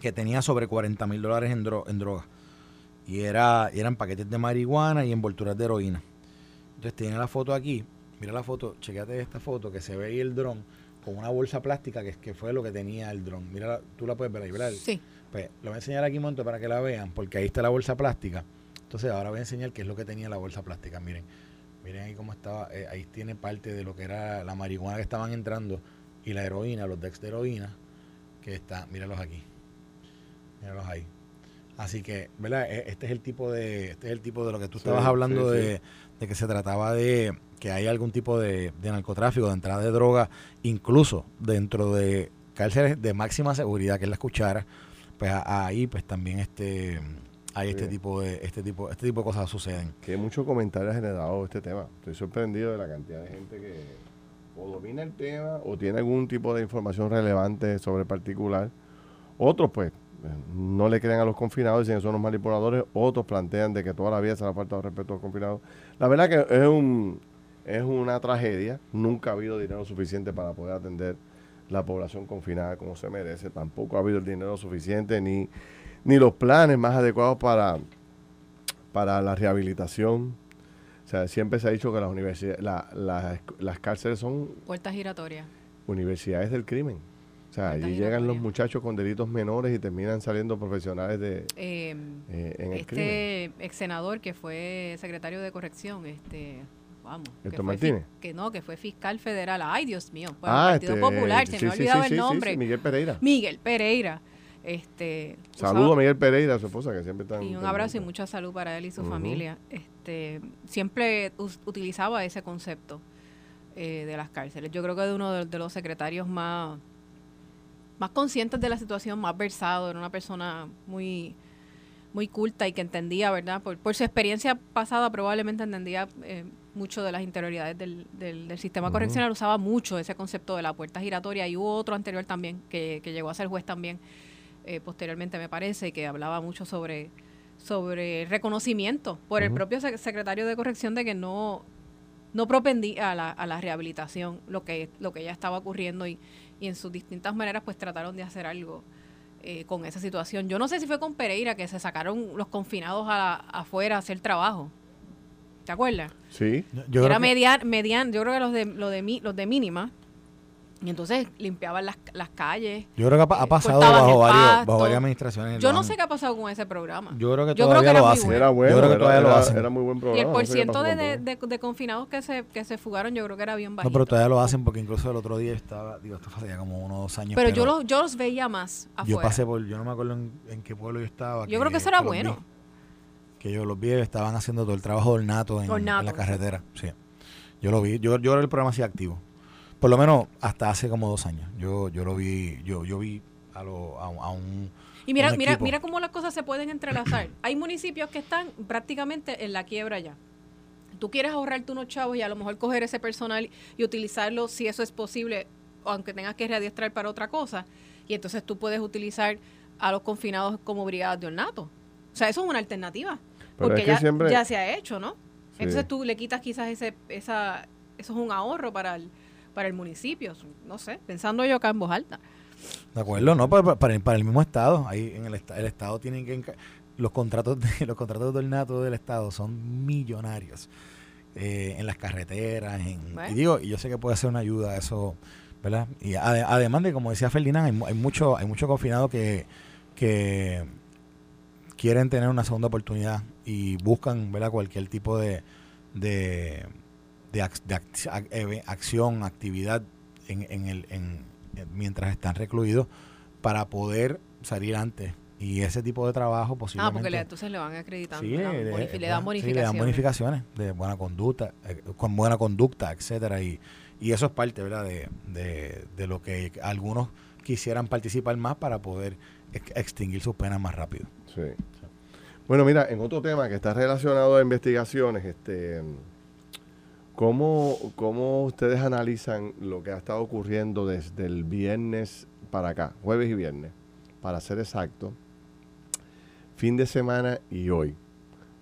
[SPEAKER 3] que tenía sobre 40 mil dólares en, en drogas y era eran paquetes de marihuana y envolturas de heroína entonces tiene la foto aquí Mira la foto, chequeate esta foto que se ve ahí el dron con una bolsa plástica que, que fue lo que tenía el dron. Mira, tú la puedes ver ahí, ¿verdad?
[SPEAKER 4] Sí.
[SPEAKER 3] Pues lo voy a enseñar aquí, Monto, para que la vean, porque ahí está la bolsa plástica. Entonces ahora voy a enseñar qué es lo que tenía la bolsa plástica. Miren, miren ahí cómo estaba, eh, ahí tiene parte de lo que era la marihuana que estaban entrando y la heroína, los decks de heroína, que está, míralos aquí. Míralos ahí. Así que, ¿verdad? E, este es el tipo de, este es el tipo de lo que tú estabas hablando de, de que se trataba de que hay algún tipo de, narcotráfico, de entrada de droga, incluso dentro de cárceles de máxima seguridad, que es la cuchara, pues ahí pues también este hay este tipo de este tipo este tipo de cosas suceden.
[SPEAKER 2] Que muchos comentarios ha generado este tema. Estoy sorprendido de la cantidad de gente que o domina el tema o tiene algún tipo de información relevante sobre el particular. Otros pues no le creen a los confinados, dicen que son los manipuladores. Otros plantean de que toda la vida se le ha faltado respeto a los confinados. La verdad que es un es una tragedia. Nunca ha habido dinero suficiente para poder atender la población confinada como se merece. Tampoco ha habido el dinero suficiente ni, ni los planes más adecuados para, para la rehabilitación. O sea, siempre se ha dicho que las universidades, las cárceles son...
[SPEAKER 4] Puertas giratorias.
[SPEAKER 2] Universidades del crimen. O sea, allí llegan los muchachos con delitos menores y terminan saliendo profesionales de
[SPEAKER 4] eh, eh, en el este ex senador que fue secretario de corrección, este vamos.
[SPEAKER 2] Martínez?
[SPEAKER 4] Que no, que fue fiscal federal. Ay, Dios mío. ah, Partido este, Popular, se me ha olvidado el nombre.
[SPEAKER 2] Miguel Pereira.
[SPEAKER 4] Miguel Pereira. Este,
[SPEAKER 2] Saludo a Miguel Pereira, a su esposa, que siempre está.
[SPEAKER 4] Y un abrazo y mucha salud para él y su familia. Este, siempre utilizaba ese concepto eh, de las cárceles. Yo creo que de uno de, los secretarios más, más conscientes de la situación, más versado, era una persona muy muy culta y que entendía, ¿verdad? Por, por su experiencia pasada probablemente entendía eh, mucho de las interioridades del, del, sistema correccional, usaba mucho ese concepto de la puerta giratoria y hubo otro anterior también que, que llegó a ser juez también eh, posteriormente me parece que hablaba mucho sobre sobre reconocimiento por el propio secretario de corrección de que no no propendía a la, a la rehabilitación lo que lo que ya estaba ocurriendo y, y en sus distintas maneras pues trataron de hacer algo eh, con esa situación. Yo no sé si fue con Pereira que se sacaron los confinados a afuera a hacer trabajo. ¿Te acuerdas?
[SPEAKER 2] Sí.
[SPEAKER 4] Yo Era median, median, yo creo que los de, los de, los de mínima. Y entonces limpiaban las, las calles.
[SPEAKER 3] Yo creo que ha, eh, pasado bajo, varios, bajo, varias administraciones.
[SPEAKER 4] Yo no sé qué ha pasado con ese programa.
[SPEAKER 3] Yo creo que todavía lo hacen.
[SPEAKER 2] Era bueno, yo creo que todavía lo hacen. Era muy buen programa.
[SPEAKER 4] Y el porciento de, de, de, confinados que se, que se fugaron, yo creo que era bien bajito.
[SPEAKER 3] No, pero todavía lo hacen porque incluso el otro día estaba, digo, esto fue ya como unos dos años.
[SPEAKER 4] Pero, yo, los, yo los veía más
[SPEAKER 3] afuera. Yo pasé por, yo no me acuerdo en, en qué pueblo yo estaba.
[SPEAKER 4] Yo creo que eso era bueno
[SPEAKER 3] que yo los vi estaban haciendo todo el trabajo ornato en, en la carretera. Sí. Yo lo vi, yo, yo era el programa así activo. Por lo menos hasta hace como dos años. Yo, yo lo vi, yo, yo vi a a, lo, a, un
[SPEAKER 4] y mira, mira, mira cómo las cosas se pueden entrelazar. Hay municipios que están prácticamente en la quiebra ya. Tú quieres ahorrarte unos chavos y a lo mejor coger ese personal y utilizarlo si eso es posible, aunque tengas que readiestrar para otra cosa. Y entonces tú puedes uticilizar a los confinados como brigadas de ornato. O sea, eso es una alternativa. Porque ya, ya, se ha hecho, ¿no? Entonces tú le quitas quizás ese, esa, eso es un ahorro para el, para el municipio. No sé, pensando yo acá en voz alta.
[SPEAKER 3] De acuerdo, no, para, para, el mismo Estado. Ahí en el, el Estado tienen que. Los contratos de los contratos de ornato del Estado son millonarios. Eh, en las carreteras. En, y digo, y yo sé que puede ser una ayuda a eso, ¿verdad? Y además de, como decía Ferdinand, hay, hay mucho hay mucho confinado que, que quieren tener una segunda oportunidad y buscan, ¿verdad? Cualquier tipo de, de, de, de acción, actividad en, en el, en, mientras están recluidos para poder salir antes. Y ese tipo de trabajo posiblemente...
[SPEAKER 4] Ah, porque entonces le van acreditando,
[SPEAKER 3] sí,
[SPEAKER 4] le, dan bonificaciones.
[SPEAKER 3] Sí, le dan bonificaciones de buena conducta, eh, con buena conducta, etcétera Y, y eso es parte, ¿verdad?, de, de, de lo que algunos quisieran participar más para poder extinguir sus penas más rápido.
[SPEAKER 2] Sí. Bueno, mira, en otro tema que está relacionado a investigaciones, este ¿Cómo, ¿Cómo ustedes analizan lo que ha estado ocurriendo desde el viernes para acá, jueves y viernes, para ser exacto, fin de semana y hoy?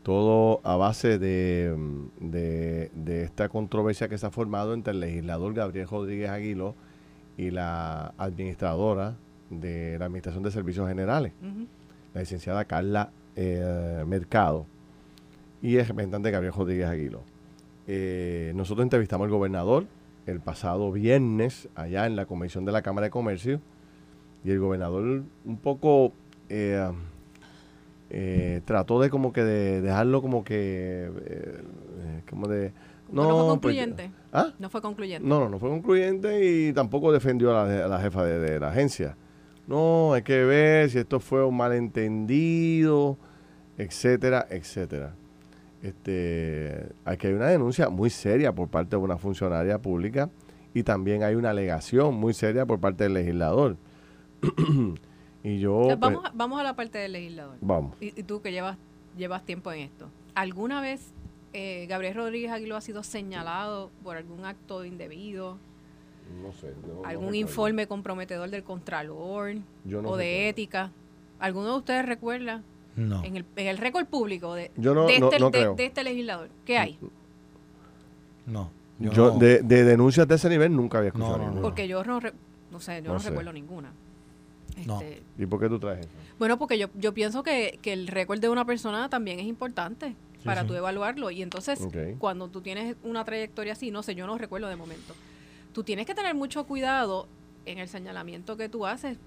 [SPEAKER 2] Todo a base de, de, esta controversia que se ha formado entre el legislador Gabriel Rodríguez Aguilo y la administradora de la Administración de Servicios Generales, la licenciada Carla eh, Mercado, y el representante Gabriel Rodríguez Aguilo. Eh, nosotros entrevistamos al gobernador el pasado viernes allá en la convención de la Cámara de Comercio y el gobernador un poco eh, eh, trató de como que de dejarlo como que como de
[SPEAKER 4] no, no fue pues, concluyente. ¿ah? No fue concluyente.
[SPEAKER 2] No, no, no fue concluyente y tampoco defendió a la, jefa de, la agencia. No, hay que ver si esto fue un malentendido, etcétera, etcétera este, aquí hay una denuncia muy seria por parte de una funcionaria pública y también hay una alegación muy seria por parte del legislador. y yo...
[SPEAKER 4] Pues, vamos, a, vamos a la parte del legislador.
[SPEAKER 2] Vamos.
[SPEAKER 4] Y, tú que llevas, llevas tiempo en esto. ¿Alguna vez eh, Gabriel Rodríguez Aguilo ha sido señalado por algún acto indebido?
[SPEAKER 2] No sé.
[SPEAKER 4] ¿Algún informe comprometedor del Contralor o de ética? ¿Alguno de ustedes recuerda?
[SPEAKER 3] No.
[SPEAKER 4] En el, en el récord público de,
[SPEAKER 2] este,
[SPEAKER 4] de, este, legislador. ¿Qué hay?
[SPEAKER 3] No.
[SPEAKER 2] Yo, de, denuncias de ese nivel nunca había escuchado.
[SPEAKER 4] No, Porque yo no, no sé, yo no, recuerdo ninguna.
[SPEAKER 2] Este, ¿Y por qué tú traes eso?
[SPEAKER 4] Bueno, porque yo, yo pienso que, que el récord de una persona también es importante para tú evaluarlo. Y entonces, cuando tú tienes una trayectoria así, no sé, yo no recuerdo de momento, tú tienes que tener mucho cuidado en el señalamiento que tú haces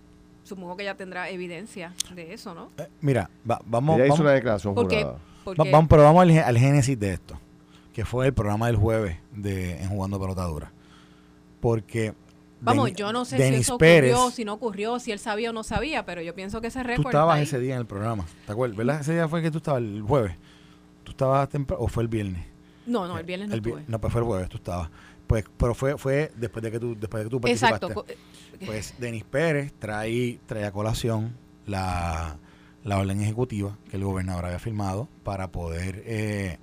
[SPEAKER 4] supongo que ya tendrá evidencia de eso, ¿no?
[SPEAKER 3] Eh, mira, vamos.
[SPEAKER 2] Ya hizo una declaración
[SPEAKER 3] vamos, pero vamos al, génesis de esto, que fue el programa del jueves de En Jugando Pelotadura. Porque.
[SPEAKER 4] Vamos, yo no sé si eso ocurrió, si no ocurrió, si él sabía o no sabía, pero yo pienso que ese récord.
[SPEAKER 3] Tú estabas ese día en el programa, ¿te acuerdas? ¿Verdad? Ese día fue que tú estabas el jueves. ¿Tú estabas temprano o fue el viernes?
[SPEAKER 4] No, no, el viernes no estuve.
[SPEAKER 3] No, pues fue el jueves, tú estabas. Pues, pero fue, fue después de que tú, después de que tú participaste. Exacto. Pues Denis Pérez trae, trae a colación la, orden ejecutiva que el gobernador había firmado para poder eh,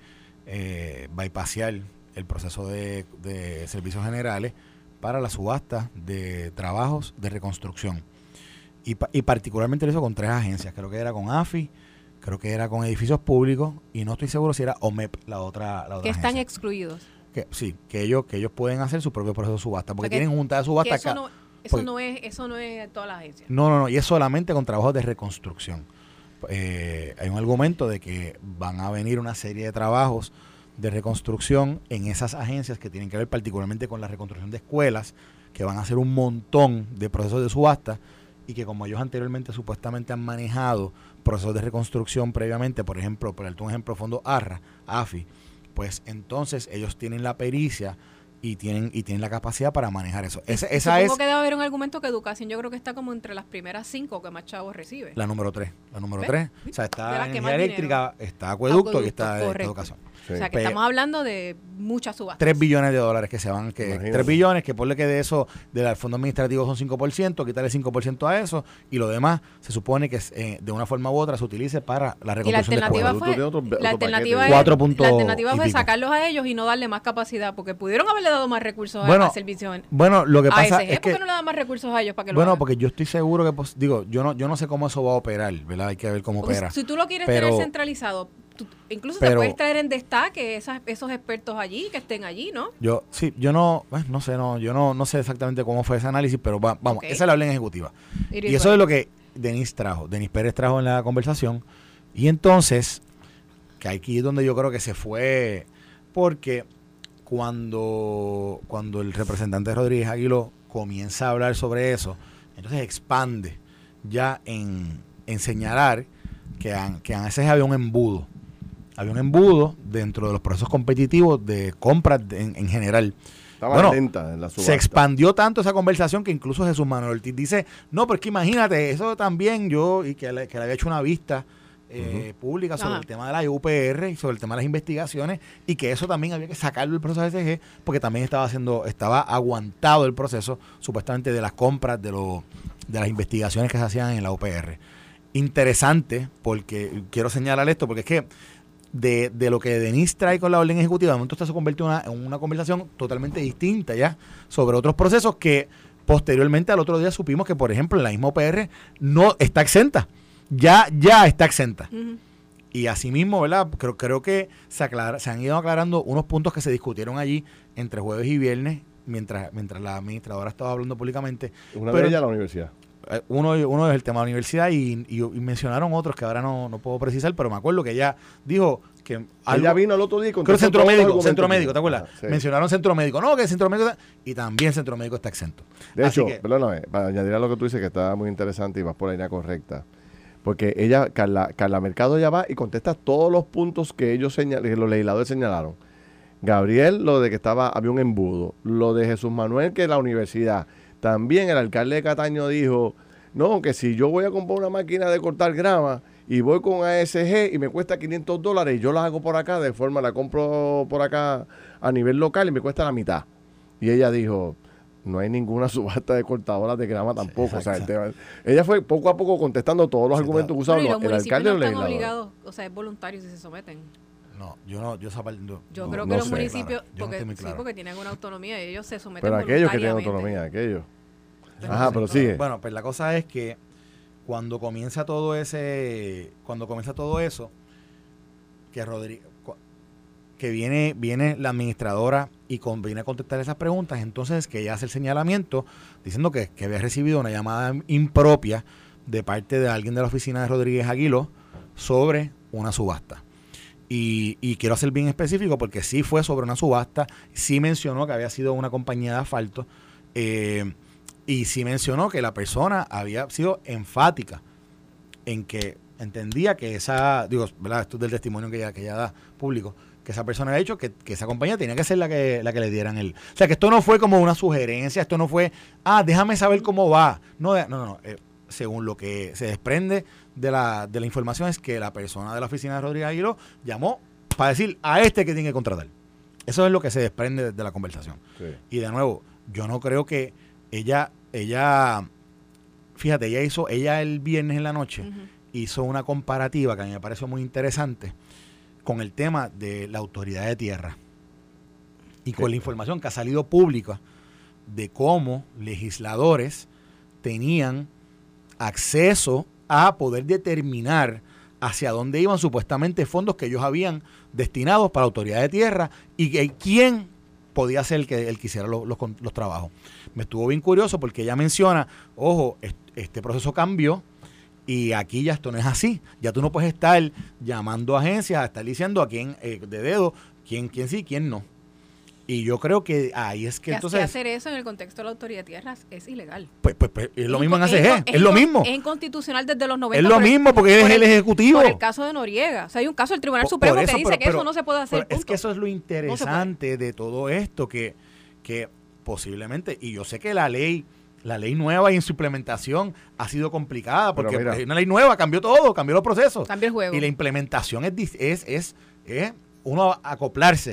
[SPEAKER 3] eh, bypassear el proceso de, servicios generales para la subasta de trabajos de reconstrucción. Y, y, particularmente lo hizo con tres agencias, creo que era con AFI, creo que era con edificios públicos y no estoy seguro si era OMEP la otra, la otra
[SPEAKER 4] Que están excluidos.
[SPEAKER 3] Que, sí, que ellos, que ellos pueden hacer su propio proceso de subasta, porque tienen junta de subasta acá.
[SPEAKER 4] Eso pues no es, eso no es toda la agencia.
[SPEAKER 3] No, no, no, y es solamente con trabajos de reconstrucción. Eh, hay un argumento de que van a venir una serie de trabajos de reconstrucción en esas agencias que tienen que ver particularmente con la reconstrucción de escuelas, que van a hacer un montón de procesos de subasta y que como ellos anteriormente supuestamente han manejado procesos de reconstrucción previamente, por ejemplo, por un ejemplo, Fondo ARRA, AFI, pues entonces ellos tienen la pericia y tienen y tienen la capacidad para manejar eso. Esa, esa es.
[SPEAKER 4] que debe haber un argumento que educación yo creo que está como entre las primeras cinco que más chavos recibe.
[SPEAKER 3] La número tres. La número tres. O sea, está energía eléctrica, está acueducto, y está educación.
[SPEAKER 4] O sea, que estamos hablando de muchas subastas.
[SPEAKER 3] 3 billones de dólares que se van, que 3 billones, que ponle que de eso, del fondo administrativo son 5%, quitarle 5% a eso, y lo demás se supone que eh, de una forma u otra se utilice para la reconstrucción
[SPEAKER 4] y la alternativa fue, la alternativa, es, la alternativa fue sacarlos a ellos y no darle más capacidad, porque pudieron haberle dado más recursos
[SPEAKER 3] bueno,
[SPEAKER 4] a servicio.
[SPEAKER 3] Bueno, lo que pasa es que...
[SPEAKER 4] ¿Por qué no le dan más recursos a ellos para que
[SPEAKER 3] Bueno, porque yo estoy seguro que, pues, digo, yo no, yo no sé cómo eso va a operar, ¿verdad? Hay que ver cómo opera.
[SPEAKER 4] Si tú lo quieres tener centralizado, incluso te puedes traer en destaque esas, esos expertos allí, que estén allí, ¿no?
[SPEAKER 3] Yo, sí, yo no, no sé, no, yo no, no sé exactamente cómo fue ese análisis, pero vamos, esa es la orden ejecutiva. y eso es lo que Denis trajo, Denis Pérez trajo en la conversación. Y entonces, que aquí es donde yo creo que se fue, porque cuando, cuando el representante Rodríguez Aguilo comienza a hablar sobre eso, entonces expande ya en, en señalar que, que a veces había un embudo había un embudo dentro de los procesos competitivos de compras en, general.
[SPEAKER 2] Estaba lenta en la
[SPEAKER 3] Se expandió tanto esa conversación que incluso Jesús Manuel Ortiz dice, no, pero es que imagínate, eso también yo, y que le, que le había hecho una vista eh, pública sobre el tema de la UPR y sobre el tema de las investigaciones y que eso también había que sacarlo del proceso de SG porque también estaba haciendo, estaba aguantado el proceso supuestamente de las compras de, lo, de las investigaciones que se hacían en la UPR. Interesante porque quiero señalar esto porque es que de, de, lo que Denise trae con la orden ejecutiva, de momento esto se convierte en una, en una conversación totalmente distinta ya sobre otros procesos que posteriormente al otro día supimos que, por ejemplo, la misma OPR no está exenta. Ya, ya está exenta. Y asimismo, ¿verdad? Creo, creo que se, aclara, se han ido aclarando unos puntos que se discutieron allí entre jueves y viernes mientras, mientras la administradora estaba hablando públicamente.
[SPEAKER 2] Una de ellas la universidad.
[SPEAKER 3] Eh, uno, uno es el tema de la universidad y, mencionaron otros que ahora no, no, puedo precisar, pero me acuerdo que ella dijo que...
[SPEAKER 2] Ella vino el otro día
[SPEAKER 3] con centro médico, centro médico, ¿te acuerdas? Ah, mencionaron centro médico, no, que el centro médico y también centro médico está exento.
[SPEAKER 2] De hecho, perdóname, para añadir a lo que tú dices que está muy interesante y vas por la línea correcta, porque ella, Carla, Carla Mercado ya va y contesta todos los puntos que ellos señalaron, los legisladores señalaron. Gabriel, lo de que estaba, había un embudo. Lo de Jesús Manuel, que la universidad. También el alcalde de Cataño dijo, no, que si yo voy a comprar una máquina de cortar grama y voy con ASG y me cuesta 500 dólares y yo la hago por acá, de forma la compro por acá a nivel local y me cuesta la mitad. Y ella dijo, no hay ninguna subasta de cortadoras de grama tampoco. o sea, ella fue poco a poco contestando todos los argumentos que usaban
[SPEAKER 4] el alcalde no están obligados, o sea, es voluntario si se someten.
[SPEAKER 3] No, yo no, yo,
[SPEAKER 4] yo creo que los municipios, porque, sí, porque tienen una autonomía y ellos se someten
[SPEAKER 2] Pero aquellos que tienen autonomía, aquellos. Ajá, pero sigue.
[SPEAKER 3] Bueno, pues la cosa es que cuando comienza todo ese, cuando comienza todo eso, que Rodrigo, que viene, viene la administradora y viene a contestar esas preguntas, entonces que ella hace el señalamiento diciendo que, que había recibido una llamada impropia de parte de alguien de la oficina de Rodríguez Aguilo sobre una subasta. Y, quiero ser bien específico porque sí fue sobre una subasta, sí mencionó que había sido una compañía de asfalto eh, y sí mencionó que la persona había sido enfática en que entendía que esa, digo, ¿verdad? esto es del testimonio que ella, que ella da público, que esa persona había dicho que, esa compañía tenía que ser la que, la que le dieran el... O sea, que esto no fue como una sugerencia, esto no fue, ah, déjame saber cómo va. No, no, no. Eh, según lo que se desprende de la, de la información, es que la persona de la oficina de Rodríguez Aguilo llamó para decir a este que tiene que contratar. Eso es lo que se desprende de la conversación. Y de nuevo, yo no creo que ella, ella, fíjate, ella hizo, ella el viernes en la noche hizo una comparativa que a mí me pareció muy interesante con el tema de la autoridad de tierra y con la información que ha salido pública de cómo legisladores tenían acceso a poder determinar hacia dónde iban supuestamente fondos que ellos habían destinados para la autoridad de tierra y que, quién podía ser el que, el que hiciera los, los, trabajos. Me estuvo bien curioso porque ella menciona, ojo, este proceso cambió y aquí ya esto no es así. Ya tú no puedes estar llamando agencias, a estar diciendo a quién eh, de dedo, quién, quién sí, quién no. Y yo creo que ahí es que entonces...
[SPEAKER 4] hacer eso en el contexto de la autoridad de tierras es ilegal.
[SPEAKER 3] Pues, pues, pues es lo mismo en ACG, es, lo mismo.
[SPEAKER 4] Es inconstitucional desde los 90.
[SPEAKER 3] Es lo mismo porque es el Ejecutivo. Por
[SPEAKER 4] el caso de Noriega. O sea, hay un caso del Tribunal Supremo que dice que eso no se puede hacer.
[SPEAKER 3] Es que eso es lo interesante de todo esto, que, que posiblemente, y yo sé que la ley la ley nueva y en su implementación ha sido complicada porque es una ley nueva, cambió todo, cambió los procesos.
[SPEAKER 4] Cambió el juego.
[SPEAKER 3] Y la implementación es, es, es, es uno acoplarse.